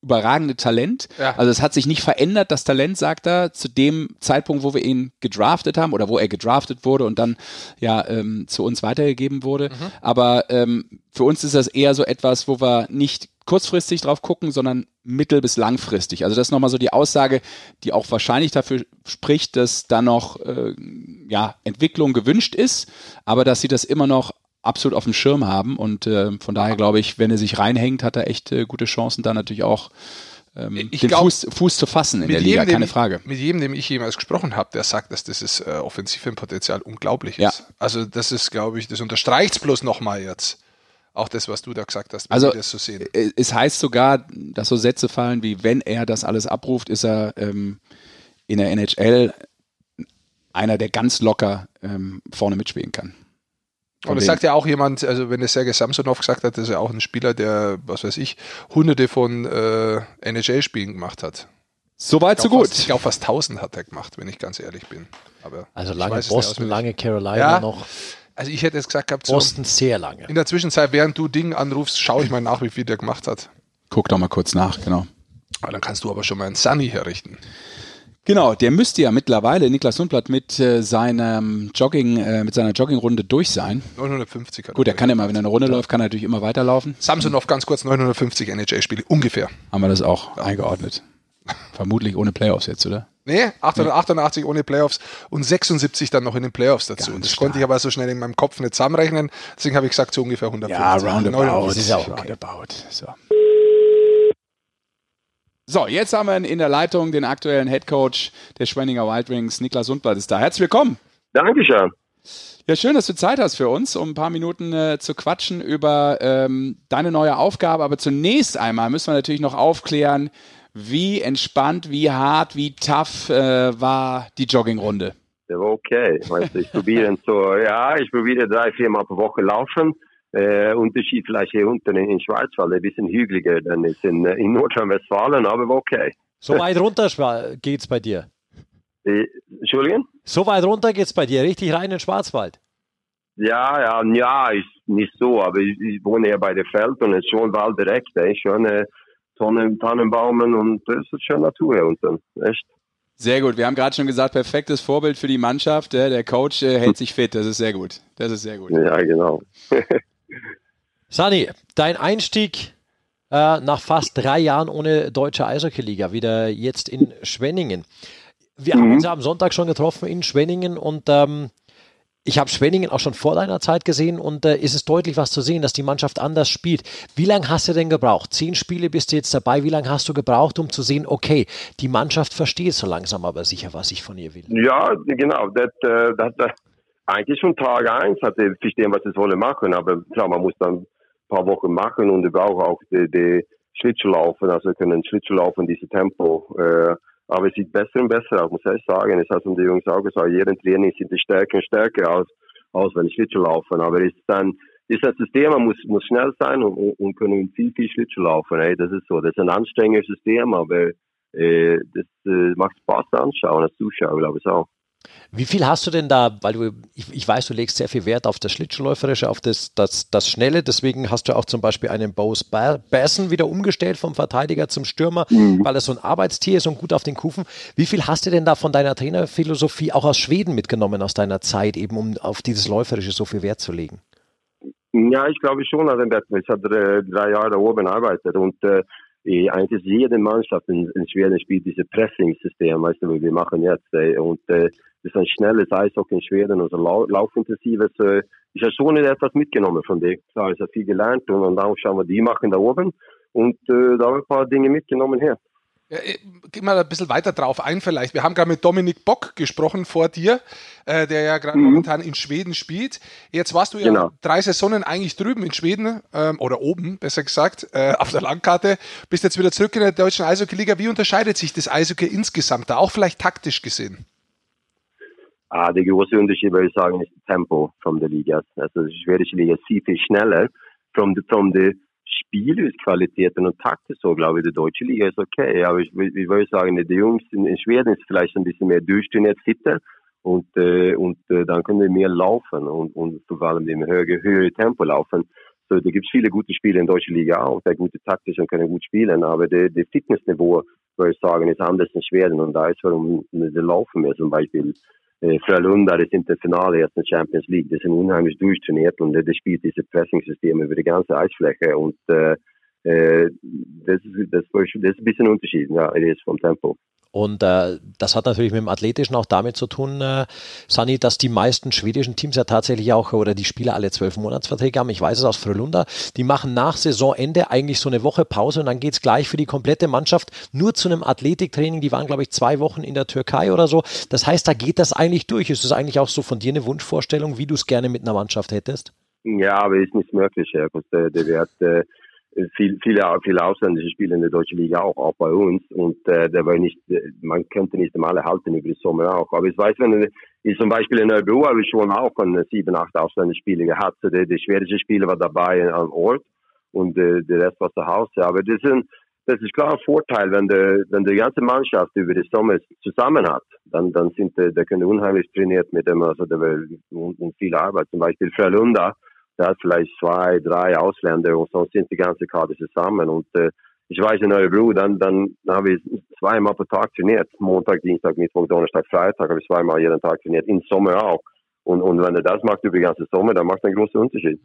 S1: überragende Talent. Ja. Also es hat sich nicht verändert, das Talent, sagt er, zu dem Zeitpunkt, wo wir ihn gedraftet haben oder wo er gedraftet wurde und dann ja ähm, zu uns weitergegeben wurde. Mhm. Aber ähm, für uns ist das eher so etwas, wo wir nicht kurzfristig drauf gucken, sondern mittel- bis langfristig. Also das ist nochmal so die Aussage, die auch wahrscheinlich dafür spricht, dass da noch äh, ja, Entwicklung gewünscht ist, aber dass sie das immer noch absolut auf dem Schirm haben und äh, von daher glaube ich, wenn er sich reinhängt, hat er echt äh, gute Chancen, da natürlich auch ähm, den glaub, Fuß, Fuß, zu fassen in der Liga, jedem, keine Frage.
S3: Mit jedem, dem ich jemals gesprochen habe, der sagt, dass dieses äh, offensive Potenzial unglaublich ja. ist. Also das ist, glaube ich, das unterstreicht es bloß nochmal jetzt auch das, was du da gesagt hast,
S1: also das so sehen. Äh, es heißt sogar, dass so Sätze fallen wie, wenn er das alles abruft, ist er ähm, in der NHL einer, der ganz locker ähm, vorne mitspielen kann.
S3: Und das sagt ja auch jemand, also wenn es Sergei Samsonov gesagt hat, dass er auch ein Spieler, der, was weiß ich, hunderte von äh, NHL-Spielen gemacht hat.
S1: Soweit, so gut.
S3: Fast, ich glaube, fast 1000 hat er gemacht, wenn ich ganz ehrlich bin. Aber
S2: also lange Boston, lange Carolina ja, noch.
S3: Also ich hätte jetzt gesagt gehabt,
S2: so sehr lange.
S3: In der Zwischenzeit, während du Ding anrufst, schaue ich mal nach, wie viel der gemacht hat.
S1: Guck doch mal kurz nach, genau.
S3: Aber dann kannst du aber schon mal einen Sunny herrichten.
S1: Genau, der müsste ja mittlerweile, Niklas Sundblatt, mit äh, seinem Jogging, äh, mit seiner Joggingrunde durch sein.
S3: 950.
S1: Gut, er kann immer, wenn er eine Runde läuft, kann er natürlich immer weiterlaufen.
S3: Samsonov ganz kurz 950 NHL-Spiele, ungefähr.
S1: Haben wir das auch ja. eingeordnet. Vermutlich ohne Playoffs jetzt, oder?
S3: Nee, 888 nee. ohne Playoffs und 76 dann noch in den Playoffs dazu. Ganz das stark. konnte ich aber so schnell in meinem Kopf nicht zusammenrechnen. Deswegen habe ich gesagt, so ungefähr 150.
S1: Ja, roundabout. Das ist auch okay. roundabout. So. So, jetzt haben wir in der Leitung den aktuellen Head Coach der Schwenninger Wild Wings, Niklas Sundblatt ist da. Herzlich willkommen.
S6: Dankeschön.
S1: Ja, schön, dass du Zeit hast für uns, um ein paar Minuten äh, zu quatschen über ähm, deine neue Aufgabe. Aber zunächst einmal müssen wir natürlich noch aufklären, wie entspannt, wie hart, wie tough äh, war die Joggingrunde?
S6: Der war okay. Weißt du, ich probiere so, ja, ich probiere drei, vier Mal pro Woche laufen. Äh, Unterschied vielleicht hier unten in, in Schwarzwald, ein bisschen hügeliger dann ist in, in Nordrhein-Westfalen, aber war okay.
S2: So weit runter geht's bei dir?
S6: Äh, Entschuldigen?
S2: So weit runter geht's bei dir, richtig rein in den Schwarzwald?
S6: Ja, ja, ja, ist nicht so, aber ich, ich wohne ja bei der Feld und es ist schon Wald direkt, ey, schon äh, Tonnen, Tannenbaumen und das ist schon Natur hier unten. Echt.
S1: Sehr gut. Wir haben gerade schon gesagt, perfektes Vorbild für die Mannschaft. Der Coach äh, hält sich fit. Das ist sehr gut. Das ist sehr gut.
S6: Ja, genau.
S2: Sani, dein Einstieg äh, nach fast drei Jahren ohne deutsche Eishockey-Liga, wieder jetzt in Schwenningen. Wir mhm. haben uns ja am Sonntag schon getroffen in Schwenningen und ähm, ich habe Schwenningen auch schon vor deiner Zeit gesehen und äh, ist es deutlich was zu sehen, dass die Mannschaft anders spielt. Wie lange hast du denn gebraucht? Zehn Spiele bist du jetzt dabei. Wie lange hast du gebraucht, um zu sehen, okay, die Mannschaft versteht so langsam aber sicher, was ich von ihr will?
S6: Ja, genau. Das, äh, das, das, eigentlich schon Tag eins hat sie verstehen, was sie wollen machen. Aber klar, man muss dann ein paar Wochen machen und wir auch die, die Schlittschuh laufen. Also können Schlittschuh laufen, dieses Tempo. Äh, aber es sieht besser und besser aus, muss ich sagen. Es hat die Jungs auch gesagt, jeden Training sind die stärker und stärker aus, aus wenn Schlittschuh laufen. Aber es ist dann, ist das System, man muss, muss schnell sein und, und können viel, viel Schlittschuh laufen. Ey. Das ist so. Das ist ein anstrengendes System, aber äh, das äh, macht Spaß anzuschauen, als Zuschauer, glaube ich auch.
S2: Wie viel hast du denn da, weil du, ich, ich weiß, du legst sehr viel Wert auf das Schlittschuhläuferische, auf das, das, das Schnelle, deswegen hast du auch zum Beispiel einen Bose Basson wieder umgestellt vom Verteidiger zum Stürmer, mhm. weil er so ein Arbeitstier ist und gut auf den Kufen. Wie viel hast du denn da von deiner Trainerphilosophie auch aus Schweden mitgenommen, aus deiner Zeit, eben um auf dieses Läuferische so viel Wert zu legen?
S6: Ja, ich glaube schon an den Betten. Ich hatte drei Jahre da oben gearbeitet und äh, eigentlich jede Mannschaft in, in Schweden spielt dieses Pressing-System, weißt du, wie wir machen jetzt. Äh, und äh, das ist ein schnelles Eishockey in Schweden und so lau laufintensives. Äh, ich habe schon etwas mitgenommen von dem. Ich habe viel gelernt und, und dann schauen wir, die machen da oben. Und äh, da habe ich ein paar Dinge mitgenommen her.
S3: Ja, äh, geh mal ein bisschen weiter drauf ein vielleicht. Wir haben gerade mit Dominik Bock gesprochen vor dir, äh, der ja gerade mhm. momentan in Schweden spielt. Jetzt warst du ja genau. drei Saisonen eigentlich drüben in Schweden ähm, oder oben, besser gesagt, äh, auf der Landkarte. Bist jetzt wieder zurück in der deutschen Eishockey-Liga. Wie unterscheidet sich das Eishockey insgesamt da, auch vielleicht taktisch gesehen?
S6: Ah, der große Unterschied, würde ich sagen, ist das Tempo von der Liga. Also die schwedische Liga ist viel, viel schneller. Von der, von der Spielqualitäten und Takte so, glaube ich, die deutsche Liga ist okay. Aber ich, ich würde sagen, die Jungs in, in Schweden ist vielleicht ein bisschen mehr durchtrainiert fitter und, äh, und äh, dann können wir mehr laufen und, und vor allem im höhere, höhere Tempo laufen. So, da gibt es viele gute Spieler in der deutschen Liga auch, der gute taktisch und können gut spielen, aber der, der Fitnessniveau, würde ich sagen, ist anders in Schweden und da ist warum sie laufen wir zum Beispiel Frölunda, das sind das Finale jetzt in Champions League. Die sind unheimlich durchtrainiert und äh, das spielt diese Pressing-System über die ganze Eisfläche und äh, äh, das, das, das ist ein bisschen Unterschied, ja, es ist vom Tempo.
S2: Und äh, das hat natürlich mit dem Athletischen auch damit zu tun, äh, Sani, dass die meisten schwedischen Teams ja tatsächlich auch oder die Spieler alle zwölf Monatsverträge haben. Ich weiß es aus Frölunda. Die machen nach Saisonende eigentlich so eine Woche Pause und dann geht es gleich für die komplette Mannschaft nur zu einem Athletiktraining. Die waren, glaube ich, zwei Wochen in der Türkei oder so. Das heißt, da geht das eigentlich durch. Ist das eigentlich auch so von dir eine Wunschvorstellung, wie du es gerne mit einer Mannschaft hättest?
S6: Ja, aber ist nicht möglich, Herr. Der, der wird, äh viel, viele, viele ausländische Spieler in der deutschen Liga auch, auch bei uns. Und äh, der war nicht, man könnte nicht alle halten über den Sommer auch. Aber ich weiß, wenn ich zum Beispiel in Örebro habe ich schon auch von sieben, acht ausländische Spieler gehabt. Der, der schwedische Spieler war dabei am Ort und äh, der Rest war zu Hause. Aber das ist, das ist klar ein Vorteil, wenn der, wenn die ganze Mannschaft über den Sommer zusammen hat. Dann, dann sind, der können unheimlich trainiert mit dem, also der, und, und viel Arbeit. Zum Beispiel Frölunda der hat vielleicht zwei, drei Ausländer und sonst sind die ganze Karte zusammen. Und äh, ich weiß in Örebro, dann, dann, habe ich zweimal pro Tag trainiert. Montag, Dienstag, Mittwoch, Donnerstag, Freitag habe ich zweimal jeden Tag trainiert. Im Sommer auch. Und, und wenn er das macht über die ganze Sommer, dann macht er einen großen Unterschied.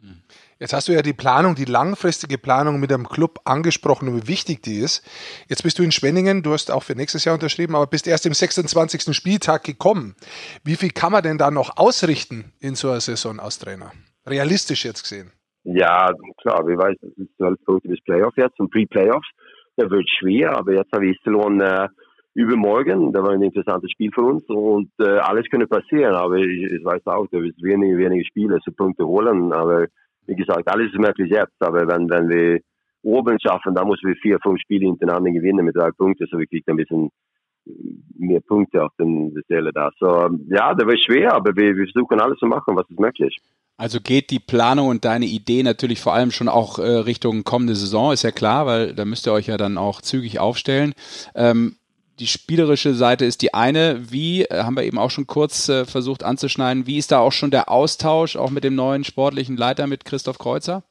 S3: Jetzt hast du ja die Planung, die langfristige Planung mit dem Club angesprochen und wie wichtig die ist. Jetzt bist du in Schwenningen, du hast auch für nächstes Jahr unterschrieben, aber bist erst im 26. Spieltag gekommen. Wie viel kann man denn da noch ausrichten in so einer Saison als Trainer? Realistisch jetzt gesehen.
S6: Ja, klar, wir wissen, es ist 12 Punkte bis Playoff jetzt und Pre-Playoffs. Das wird schwer, aber jetzt habe ich Iserlohn äh, übermorgen. Da war ein interessantes Spiel für uns und äh, alles könnte passieren, aber ich, ich weiß auch, da wird wenige, wenige Spiele zu Punkte holen, aber wie gesagt, alles ist möglich jetzt, aber wenn, wenn wir oben schaffen, dann müssen wir vier, fünf Spiele hintereinander gewinnen mit drei Punkten, so wir kriegen ein bisschen mehr Punkte auf den Stelle da. So, ja, das wird schwer, aber wir, wir versuchen alles zu machen, was ist möglich.
S1: Also geht die Planung und deine Idee natürlich vor allem schon auch äh, Richtung kommende Saison, ist ja klar, weil da müsst ihr euch ja dann auch zügig aufstellen. Ähm, die spielerische Seite ist die eine. Wie, äh, haben wir eben auch schon kurz äh, versucht anzuschneiden, wie ist da auch schon der Austausch, auch mit dem neuen sportlichen Leiter, mit Christoph Kreuzer?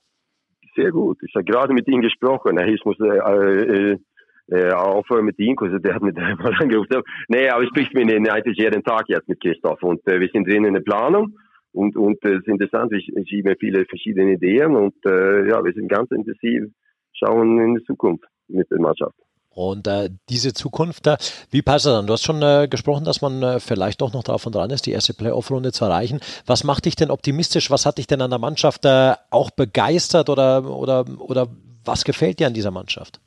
S6: Sehr gut. Ich habe gerade mit ihm gesprochen. Ich muss äh, äh, äh aufhören mit ihm, also der hat mich mal angerufen. Nee, aber ich spreche mit ihm eigentlich jeden Tag jetzt mit Christoph und äh, wir sind drin in der Planung und, und äh, es ist interessant, ich, habe viele verschiedene Ideen und äh, ja, wir sind ganz intensiv, schauen in die Zukunft mit der Mannschaft.
S2: Und äh, diese Zukunft, äh, wie passt das dann? Du hast schon äh, gesprochen, dass man äh, vielleicht doch noch davon dran ist, die erste Playoff-Runde zu erreichen. Was macht dich denn optimistisch? Was hat dich denn an der Mannschaft äh, auch begeistert oder, oder, oder was gefällt dir an dieser Mannschaft?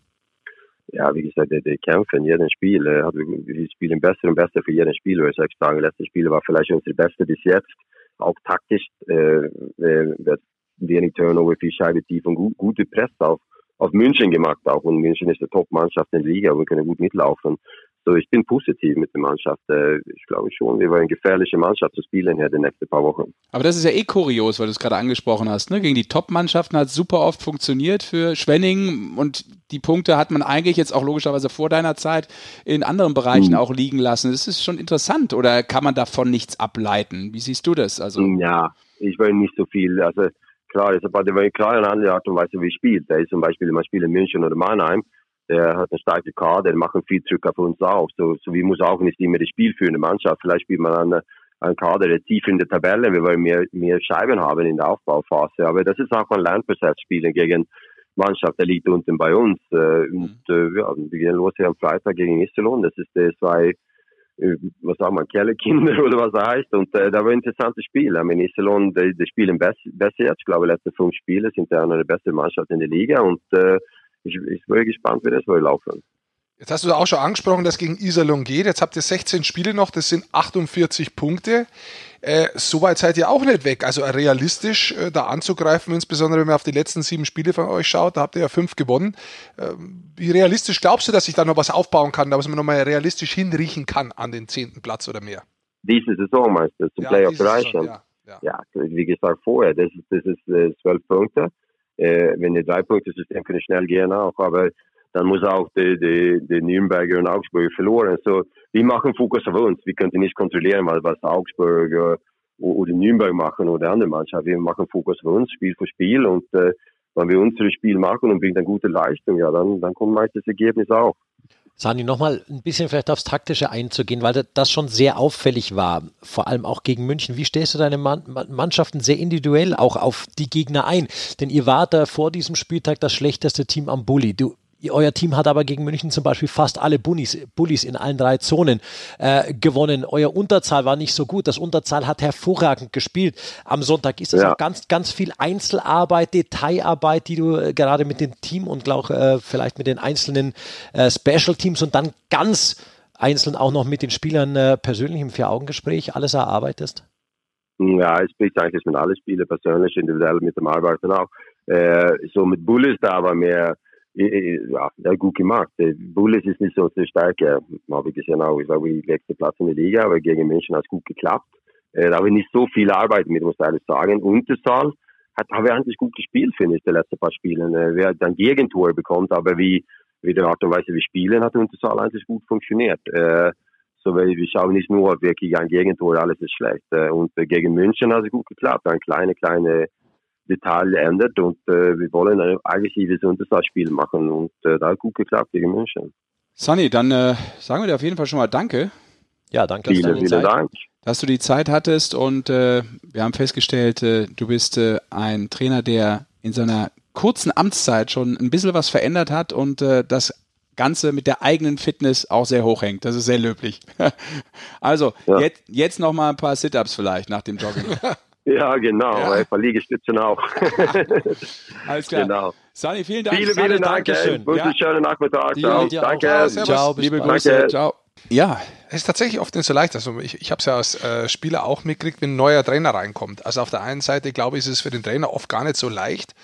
S6: Ja, wie gesagt, die, die kämpfen in jedem Spiel. Äh, wir spielen besser und besser für jeden Spiel, würde ich sagen. Letztes Spiel war vielleicht unsere beste bis jetzt auch taktisch äh, äh, wenig Turnover, viel Scheibe tief und gut, gute Press auf, auf München gemacht auch. Und München ist eine Top-Mannschaft in der Liga, wir können gut mitlaufen. So, ich bin positiv mit der Mannschaft. Äh, ich glaube schon, wir wollen eine gefährliche Mannschaft zu spielen hier die nächsten paar Wochen.
S1: Aber das ist ja eh kurios, weil du es gerade angesprochen hast. Ne? Gegen die Top-Mannschaften hat es super oft funktioniert für Schwenning und die Punkte hat man eigentlich jetzt auch logischerweise vor deiner Zeit in anderen Bereichen mhm. auch liegen lassen. Das ist schon interessant oder kann man davon nichts ableiten? Wie siehst du das?
S6: Also ja, ich will nicht so viel. Also klar, ist aber klar eine andere Art und Weise, wie ich spiele. Da ist zum Beispiel, man spielt in München oder Mannheim der hat eine starke Karte, der machen viel Druck auf uns auch. So, so wie muss auch nicht immer das Spiel für eine Mannschaft. Vielleicht spielt man eine, einen Kader, der tief in der Tabelle, wir wollen mehr, mehr Scheiben haben in der Aufbauphase. Aber das ist auch ein Lernprozess spielen gegen Mannschaft, der liegt unten bei uns. Äh, und mhm. äh, ja, wir gehen los hier am Freitag gegen Iserlohn. Das ist der zwei, äh, was sagen wir, Kellerkinder oder was er heißt. Und äh, da war ein interessantes Spiel. Ich meine, Iserlohn, die, die spielen besser, besser jetzt. Ich glaube, letzte fünf Spiele sind ja eine der besten Mannschaft in der Liga. Und äh, ich, ich bin gespannt, wie das wohl laufen.
S3: Jetzt hast du auch schon angesprochen, dass gegen Iserlohn geht. Jetzt habt ihr 16 Spiele noch, das sind 48 Punkte. Äh, Soweit seid ihr auch nicht weg. Also realistisch äh, da anzugreifen, insbesondere wenn man auf die letzten sieben Spiele von euch schaut, da habt ihr ja fünf gewonnen. Äh, wie realistisch glaubst du, dass sich da noch was aufbauen kann, dass man nochmal realistisch hinriechen kann an den zehnten Platz oder mehr?
S6: Diese Saison meinst du, zum ja, Playoff reichen? Ja, ja. ja, wie gesagt vorher, das ist, das ist äh, zwölf Punkte. Äh, wenn die Drei-Punkte-System können schnell gehen auch, aber dann muss auch die, die, die Nürnberger und Augsburger verloren. So, wir machen Fokus auf uns. Wir können nicht kontrollieren, was Augsburg oder Nürnberg machen oder andere Mannschaften. Wir machen Fokus auf uns, Spiel für Spiel und äh, wenn wir unsere Spiel machen und bringen eine gute Leistung, ja, dann, dann kommt meist das Ergebnis auch.
S2: Sani, nochmal ein bisschen vielleicht aufs Taktische einzugehen, weil das schon sehr auffällig war, vor allem auch gegen München. Wie stellst du deine Mannschaften sehr individuell auch auf die Gegner ein? Denn ihr wart da vor diesem Spieltag das schlechteste Team am Bulli. Du euer Team hat aber gegen München zum Beispiel fast alle Bullies, Bullies in allen drei Zonen äh, gewonnen. Euer Unterzahl war nicht so gut. Das Unterzahl hat hervorragend gespielt. Am Sonntag ist das ja. auch ganz, ganz viel Einzelarbeit, Detailarbeit, die du äh, gerade mit dem Team und auch äh, vielleicht mit den einzelnen äh, Special Teams und dann ganz einzeln auch noch mit den Spielern äh, persönlich im Vier-Augen-Gespräch alles erarbeitest?
S6: Ja, ich spreche eigentlich mit allen Spielern persönlich, individuell mit dem Arbeiten auch. So mit Bullies da war mehr ja, gut gemacht. Bullis ist nicht so unsere Stärke, habe ich gesehen auch. Ich glaube, die letzte Platz in der Liga, aber gegen München hat es gut geklappt. Äh, da habe ich nicht so viel Arbeit mit, muss ich ehrlich sagen. Unterzahl hat, haben wir eigentlich gut gespielt, finde ich, die letzten paar Spiele. Äh, wer dann Gegentore bekommt, aber wie, wie die Art und Weise wir spielen, hat Unterzahl eigentlich gut funktioniert. Äh, so, weil wir schauen nicht nur wirklich ein Gegentor, alles ist schlecht. Und gegen München hat es gut geklappt. Ein kleine, kleine Detail ändert und äh, wir wollen ein aggressives Untersatzspiel machen und äh, da hat gut geklappt gegen München.
S1: Sonny, dann äh, sagen wir dir auf jeden Fall schon mal Danke.
S2: Ja, danke.
S6: Vielen, vielen Zeit, Dank.
S1: Dass du die Zeit hattest und äh, wir haben festgestellt, äh, du bist äh, ein Trainer, der in seiner kurzen Amtszeit schon ein bisschen was verändert hat und äh, das Ganze mit der eigenen Fitness auch sehr hoch hängt. Das ist sehr löblich. also, ja. jetzt, jetzt noch mal ein paar Sit-Ups vielleicht nach dem Jogging.
S6: Ja, genau. Ja. Paar Liegestützen auch.
S1: Alles klar. Genau. Sani, vielen Dank.
S6: Vielen, vielen Dank. Dankeschön. Ja. Schönen Nachmittag.
S1: Ja, danke. Ciao, liebe Grüße. Danke. Ciao. Ja.
S3: Es ist tatsächlich oft nicht so leicht. Also ich, ich habe es ja als äh, Spieler auch mitgekriegt, wenn ein neuer Trainer reinkommt. Also auf der einen Seite, glaube ich, ist es für den Trainer oft gar nicht so leicht.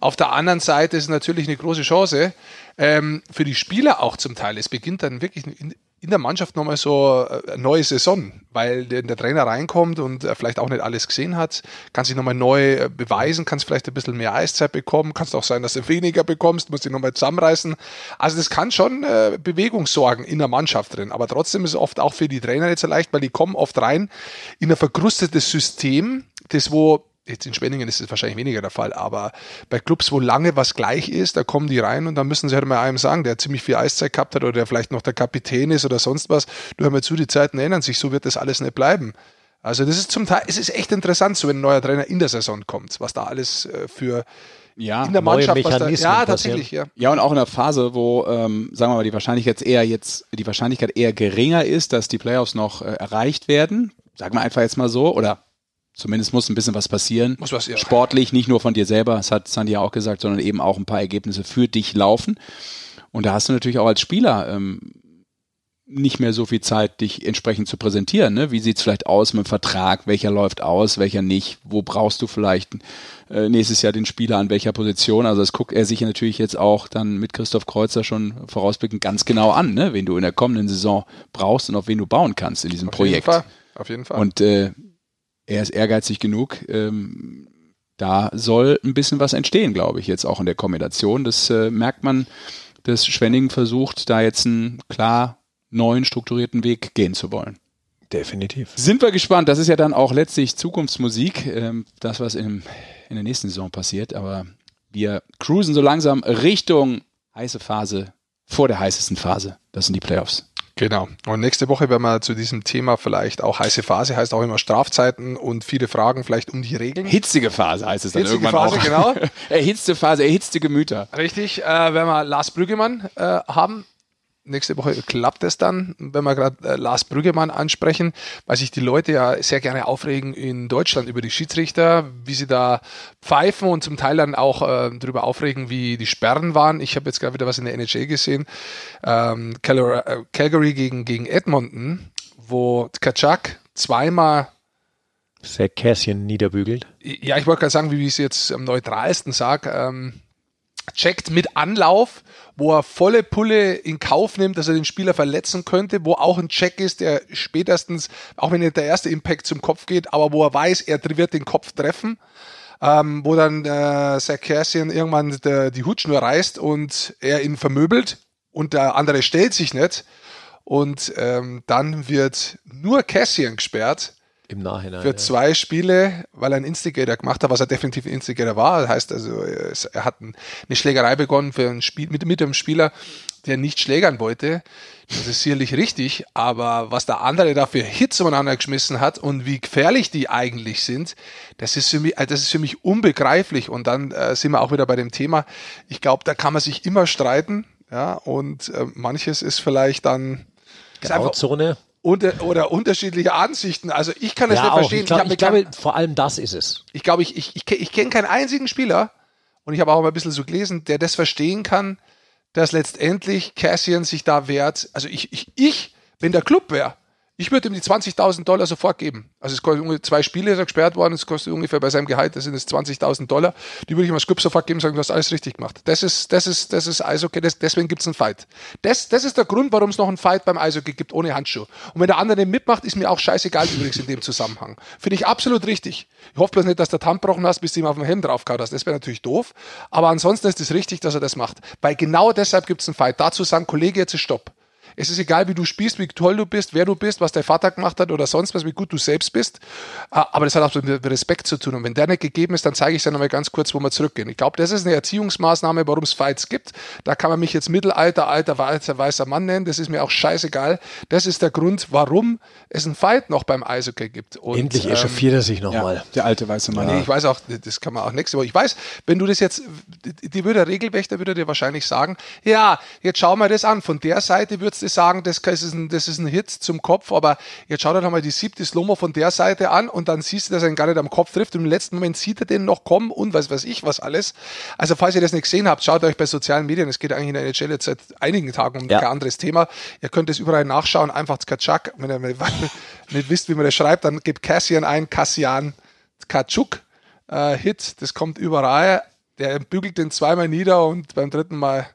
S3: Auf der anderen Seite ist es natürlich eine große Chance ähm, für die Spieler auch zum Teil. Es beginnt dann wirklich in der Mannschaft nochmal so äh, eine neue Saison, weil der, Trainer reinkommt und vielleicht auch nicht alles gesehen hat, kann sich nochmal neu äh, beweisen, kannst vielleicht ein bisschen mehr Eiszeit bekommen, kann es auch sein, dass du weniger bekommst, musst dich nochmal zusammenreißen. Also das kann schon äh, Bewegung sorgen in der Mannschaft drin, aber trotzdem ist es oft auch für die Trainer nicht so leicht, weil die kommen oft rein in ein verkrustetes System, das wo Jetzt in Schwenningen ist es wahrscheinlich weniger der Fall, aber bei Clubs, wo lange was gleich ist, da kommen die rein und dann müssen sie halt mal einem sagen, der ziemlich viel Eiszeit gehabt hat oder der vielleicht noch der Kapitän ist oder sonst was. Du hör mal zu, die Zeiten ändern sich, so wird das alles nicht bleiben. Also das ist zum Teil, es ist echt interessant, so wenn ein neuer Trainer in der Saison kommt, was da alles äh, für
S1: ja,
S3: in der Mannschaft, was da, ja, tatsächlich, ja.
S1: Ja, und auch in der Phase, wo, ähm, sagen wir mal, die Wahrscheinlichkeit eher jetzt, die Wahrscheinlichkeit eher geringer ist, dass die Playoffs noch äh, erreicht werden. Sagen wir einfach jetzt mal so, oder Zumindest muss ein bisschen was passieren.
S3: Muss was, ja.
S1: Sportlich, nicht nur von dir selber, das hat Sandy ja auch gesagt, sondern eben auch ein paar Ergebnisse für dich laufen. Und da hast du natürlich auch als Spieler ähm, nicht mehr so viel Zeit, dich entsprechend zu präsentieren. Ne? Wie sieht's vielleicht aus mit dem Vertrag? Welcher läuft aus, welcher nicht? Wo brauchst du vielleicht äh, nächstes Jahr den Spieler an welcher Position? Also das guckt er sich natürlich jetzt auch dann mit Christoph Kreuzer schon vorausblickend ganz genau an, ne? wen du in der kommenden Saison brauchst und auf wen du bauen kannst in diesem
S3: Auf
S1: Projekt.
S3: jeden Fall. Auf jeden Fall.
S1: Und äh, er ist ehrgeizig genug. Ähm, da soll ein bisschen was entstehen, glaube ich, jetzt auch in der Kombination. Das äh, merkt man, dass Schwenningen versucht, da jetzt einen klar neuen, strukturierten Weg gehen zu wollen.
S2: Definitiv.
S1: Sind wir gespannt. Das ist ja dann auch letztlich Zukunftsmusik, ähm, das, was in, in der nächsten Saison passiert. Aber wir cruisen so langsam Richtung heiße Phase, vor der heißesten Phase. Das sind die Playoffs.
S3: Genau. Und nächste Woche werden wir zu diesem Thema vielleicht auch heiße Phase, heißt auch immer Strafzeiten und viele Fragen vielleicht um die Regeln.
S1: Hitzige Phase heißt es dann
S3: Hitzige
S1: irgendwann
S3: Phase,
S1: auch.
S3: genau.
S1: Erhitzte Phase, erhitzte Gemüter.
S3: Richtig, äh, wenn wir Lars Brüggemann äh, haben. Nächste Woche klappt es dann, wenn wir gerade äh, Lars Brüggemann ansprechen, weil sich die Leute ja sehr gerne aufregen in Deutschland über die Schiedsrichter, wie sie da pfeifen und zum Teil dann auch äh, darüber aufregen, wie die Sperren waren. Ich habe jetzt gerade wieder was in der NHL gesehen. Ähm, Calgary, äh, Calgary gegen, gegen Edmonton, wo Kaczak zweimal
S2: Sehr Kässchen niederbügelt.
S3: ja, ich wollte gerade sagen, wie ich es jetzt am neutralsten sage, ähm, checkt mit Anlauf, wo er volle Pulle in Kauf nimmt, dass er den Spieler verletzen könnte, wo auch ein Check ist, der spätestens, auch wenn nicht der erste Impact zum Kopf geht, aber wo er weiß, er wird den Kopf treffen, ähm, wo dann äh, Sarkisian irgendwann der, die Hutschnur reißt und er ihn vermöbelt und der andere stellt sich nicht. Und ähm, dann wird nur Cassian gesperrt
S2: Im Nachhinein.
S3: für
S2: ja.
S3: zwei Spiele, weil er einen Instigator gemacht hat, was er definitiv ein Instigator war. Das heißt also, es- er hat ein- eine Schlägerei begonnen für ein Spiel mit, mit einem Spieler, der nicht schlägern wollte. Das ist sicherlich richtig, aber was der andere da für Hits umeinander geschmissen hat und wie gefährlich die eigentlich sind, das ist für mich, äh, das ist für mich unbegreiflich. Und dann äh, sind wir auch wieder bei dem Thema. Ich glaube, da kann man sich immer streiten, ja, und äh, manches ist vielleicht dann ist einfach
S2: Grauzone.
S3: Unter, oder unterschiedliche Ansichten. Also ich kann das
S2: Ja,
S3: nicht
S2: auch.
S3: verstehen.
S2: Ich, glaub,
S3: mir
S2: ich glaube, vor allem das ist es.
S3: ich glaube, ich, ich, ich, ich kenne keinen einzigen Spieler und ich habe auch mal ein bisschen so gelesen, der das verstehen kann, dass letztendlich Cassian sich da wehrt. Also ich, ich, ich wenn der Club wäre, ich würde ihm die 20.000 Dollar sofort geben. Also es kostet ungefähr zwei Spiele, ist er gesperrt worden, es kostet ungefähr bei seinem Gehalt, das sind es 20.000 Dollar. Die würde ich ihm als Club sofort geben und sagen, du hast alles richtig gemacht. Das ist, das ist, das ist Eishockey, das, deswegen gibt es einen Fight. Das, das ist der Grund, warum es noch einen Fight beim Eishockey gibt, ohne Handschuh. Und wenn der andere mitmacht, ist mir auch scheißegal übrigens in dem Zusammenhang. Finde ich absolut richtig. Ich hoffe bloß nicht, dass du Tand gebrochen hast, bis du ihm auf dem Helm draufgehauen hast. Das wäre natürlich doof. Aber ansonsten ist es richtig, dass er das macht. Weil genau deshalb gibt es einen Fight. Dazu sagen, Kollege, jetzt ist Stopp. Es ist egal, wie du spielst, wie toll du bist, wer du bist, was dein Vater gemacht hat oder sonst was, wie gut du selbst bist. Äh, Aber das hat auch so mit Respekt zu tun. Und wenn der nicht gegeben ist, dann zeige ich es dir nochmal ganz kurz, wo wir zurückgehen. Ich glaube, das ist eine Erziehungsmaßnahme, warum es Fights gibt. Da kann man mich jetzt Mittelalter, alter, weißer, weißer Mann nennen. Das ist mir auch scheißegal. Das ist der Grund, warum es einen Fight noch beim Eishockey gibt. Und,
S2: Endlich
S3: ähm,
S2: echauffiert er sich
S1: Ja,
S2: nochmal.
S1: der alte weiße Mann.
S3: Nee, ich weiß auch, das kann man auch nächste Woche. Ich weiß, wenn du das jetzt, die, die würde der Regelwächter würde dir wahrscheinlich sagen, ja, jetzt schau mal das an. Von der Seite würdest du sagen, das ist ein, das ist ein Hit zum Kopf, aber jetzt schau dir doch mal die siebte Slow-Mo von der Seite an und dann siehst du, dass er ihn gar nicht am Kopf trifft. Und im letzten Moment sieht er den noch kommen und was weiß ich, was alles. Also, falls ihr das nicht gesehen habt, schaut euch bei sozialen Medien. Es geht eigentlich in der NHL jetzt seit einigen Tagen um
S2: Ja.
S3: kein anderes Thema. Ihr könnt es überall nachschauen, einfach Skatschak. Wenn ihr nicht wisst, wie man das schreibt, dann gebt Cassian ein, Cassian Katschuk äh, Hit, das kommt überall. Der bügelt den zweimal nieder und beim dritten Mal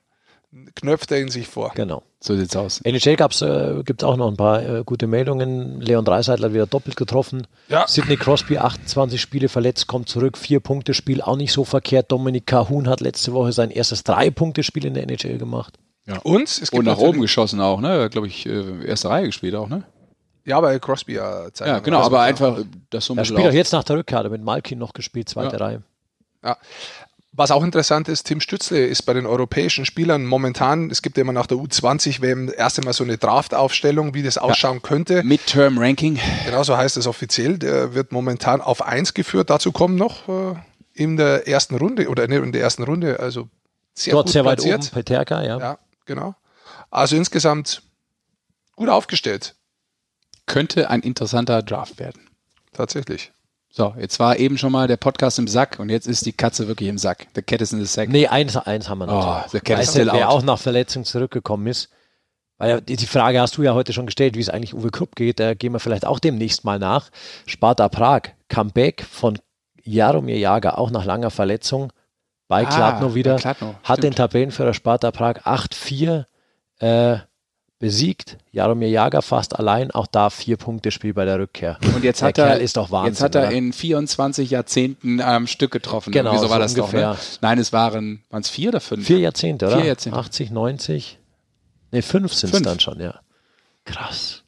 S3: knöpft er ihn sich vor.
S2: Genau.
S1: So sieht's aus.
S2: NHL gab's, äh, gibt auch noch ein paar äh, gute Meldungen. Leon Dreiseitler hat wieder doppelt getroffen.
S3: Ja.
S2: Sidney Crosby 28 Spiele verletzt, kommt zurück. Vier Punkte Spiel, auch nicht so verkehrt. Dominik Cahun hat letzte Woche sein erstes Drei-Punkte-Spiel in der NHL gemacht.
S3: Und es gibt
S1: Und nach oben geschossen auch, ne? Glaube ich, äh, erste Reihe gespielt auch, ne?
S3: Ja, bei Crosby ja. Zeit
S1: Ja, genau,
S3: Also,
S1: aber
S3: ja.
S1: einfach äh, das so ein
S2: Er
S1: bisschen
S2: spielt auch jetzt nach der er mit Malkin noch gespielt, zweite
S1: Ja.
S2: Reihe.
S3: Ja. Was auch interessant ist, Tim Stützle ist bei den europäischen Spielern momentan, es gibt ja immer nach der U20-WM erst einmal so eine Draft-Aufstellung, wie das ausschauen könnte.
S1: Midterm Ranking.
S3: Genauso heißt es offiziell. Der wird momentan auf 1 geführt. Dazu kommen noch äh, in der ersten Runde oder ne, in der ersten Runde, also sehr
S2: Dort
S3: gut
S2: sehr weit
S3: platziert.
S2: oben, Peterka, ja.
S3: Ja, genau. Also insgesamt gut aufgestellt,
S1: Könnte ein interessanter Draft werden.
S3: tatsächlich.
S1: So, jetzt war eben schon mal der Podcast im Sack und jetzt ist die Katze wirklich im Sack. The cat is in the sack.
S2: Nee, eins, eins haben wir noch.
S1: Oh, the cat is
S2: weißt
S1: still
S2: wer
S1: out.
S2: auch nach Verletzung zurückgekommen ist, Weil die Frage hast du ja heute schon gestellt, wie es eigentlich Uwe Krupp geht. Da gehen wir vielleicht auch demnächst mal nach. Sparta Prag, Comeback von Jaromir Jager, auch nach langer Verletzung bei
S1: Ah,
S2: Kladno wieder.
S1: Kladno,
S2: hat
S1: stimmt.
S2: den Tabellenführer Sparta Prag 8-4 äh, besiegt. Jaromir Jager fast allein, auch da vier Punkte Spiel bei der Rückkehr.
S1: Und jetzt
S2: der
S1: hat er,
S2: doch Wahnsinn.
S1: jetzt hat er
S2: oder?
S1: in 24 Jahrzehnten am Stück getroffen.
S2: Genau,
S1: so war das doch.
S2: ungefähr.
S1: Ne? Nein, es waren, waren es vier oder fünf?
S2: Vier Jahrzehnte, oder?
S1: Vier Jahrzehnte.
S2: 80, 90. Ne, fünf sind es dann schon, ja. Krass.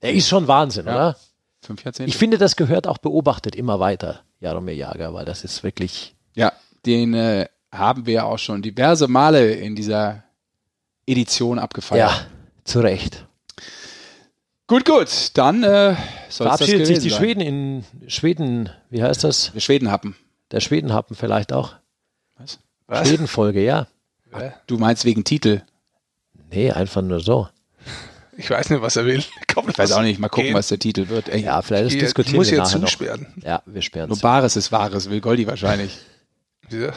S2: Er ist schon Wahnsinn,
S1: Ja.
S2: oder?
S1: Fünf Jahrzehnte.
S2: Ich finde, das gehört auch beobachtet immer weiter, Jaromir Jager, weil das ist wirklich.
S1: Ja, den äh, haben wir auch schon diverse Male in dieser Edition abgefeiert.
S2: Ja, zu Recht.
S1: Gut, gut. Dann äh, soll es das
S2: Verabschiedet sich die
S1: sein.
S2: Schweden in Schweden, wie heißt das?
S1: Wir Schwedenhappen.
S2: Der Schwedenhappen vielleicht auch.
S1: Was?
S3: Was?
S2: Schwedenfolge, ja.
S1: Du meinst wegen Titel.
S2: Nee, einfach nur so.
S3: Ich weiß nicht, was er will. Komm,
S1: Ich weiß auch nicht. Mal gucken,
S3: Gehen.
S1: was der Titel wird. Ey,
S2: Ja, vielleicht
S3: Ich, ich
S2: diskutieren
S3: muss
S2: wir
S3: hier
S2: nachher noch.
S3: zusperren.
S2: Ja, wir sperren
S1: Nur
S2: es.
S1: Bares ist Wahres, will Goldi wahrscheinlich.
S3: Ja.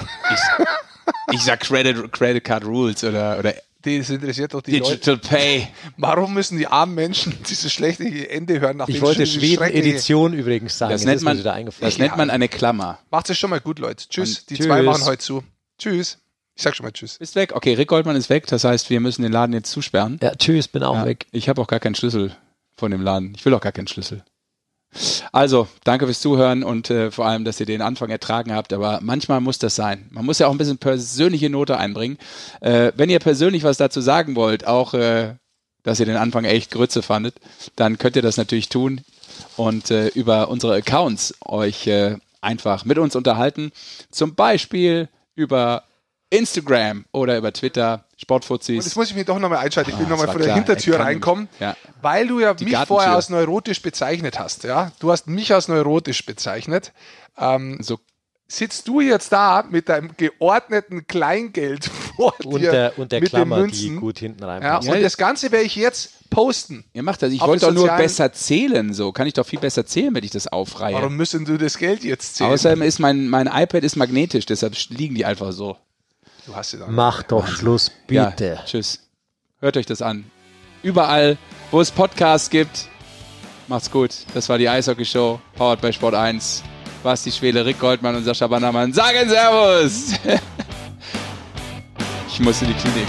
S1: Ich sag Credit, Credit Card Rules oder, oder
S3: Das interessiert doch die Leute.
S1: Digital Pay.
S3: Warum müssen die armen Menschen dieses schlechte Ende hören? Nachdem
S2: Ich wollte Schweden-Edition übrigens sagen.
S1: Das
S2: Jetzt
S1: nennt
S2: ist
S1: man, das nennt man eine Klammer.
S3: Macht es schon mal gut, Leute. Tschüss.
S1: Und
S3: die
S2: tschüss.
S3: zwei machen heute zu. Tschüss. Ich sag schon mal Tschüss.
S1: Bist weg? Okay, Rick Goldmann ist weg. Das heißt, wir müssen den Laden jetzt zusperren.
S2: Ja, tschüss, bin auch
S1: Ja,
S2: weg.
S1: Ich habe auch gar keinen Schlüssel von dem Laden. Ich will auch gar keinen Schlüssel. Also, danke fürs Zuhören und äh, vor allem, dass ihr den Anfang ertragen habt. Aber manchmal muss das sein. Man muss ja auch ein bisschen persönliche Note einbringen. Äh, wenn ihr persönlich was dazu sagen wollt, auch, äh, dass ihr den Anfang echt Grütze fandet, dann könnt ihr das natürlich tun und äh, über unsere Accounts euch äh, einfach mit uns unterhalten. Zum Beispiel über Instagram oder über Twitter,
S3: Und
S1: Sportfuzis.
S3: jetzt muss ich mich doch nochmal einschalten. Ich will
S1: Ah,
S3: nochmal von der
S1: klar.
S3: Hintertür
S1: Er
S3: reinkommen.
S1: Ja.
S3: weil du ja
S1: Die
S3: mich vorher als neurotisch bezeichnet hast. Ja? Du hast mich als neurotisch bezeichnet. Ähm,
S1: So
S3: sitzt du jetzt da mit deinem geordneten Kleingeld vor
S2: Und
S3: dir
S2: der, und der
S3: mit
S2: Klammer,
S3: den
S2: die
S3: Münzen?
S2: gut hinten
S3: Ja,
S2: reinpasst.
S3: und das Ganze werde ich jetzt posten.
S1: Ihr macht das. Ich wollte doch nur besser zählen. So kann ich doch viel besser zählen, wenn ich das aufreihe.
S3: Warum müssen du das Geld jetzt zählen?
S1: Außerdem ist mein, mein iPad ist magnetisch, deshalb liegen die einfach so.
S3: Du hast sie dann.
S2: Mach doch Schluss, bitte.
S1: Ja, tschüss. Hört euch das an. Überall, wo es Podcasts gibt. Macht's gut. Das war die Eishockey Show, powered by Sport 1. Basti Schwele, Rick Goldmann und Sascha Bannermann sagen Servus. ich muss in die Klinik.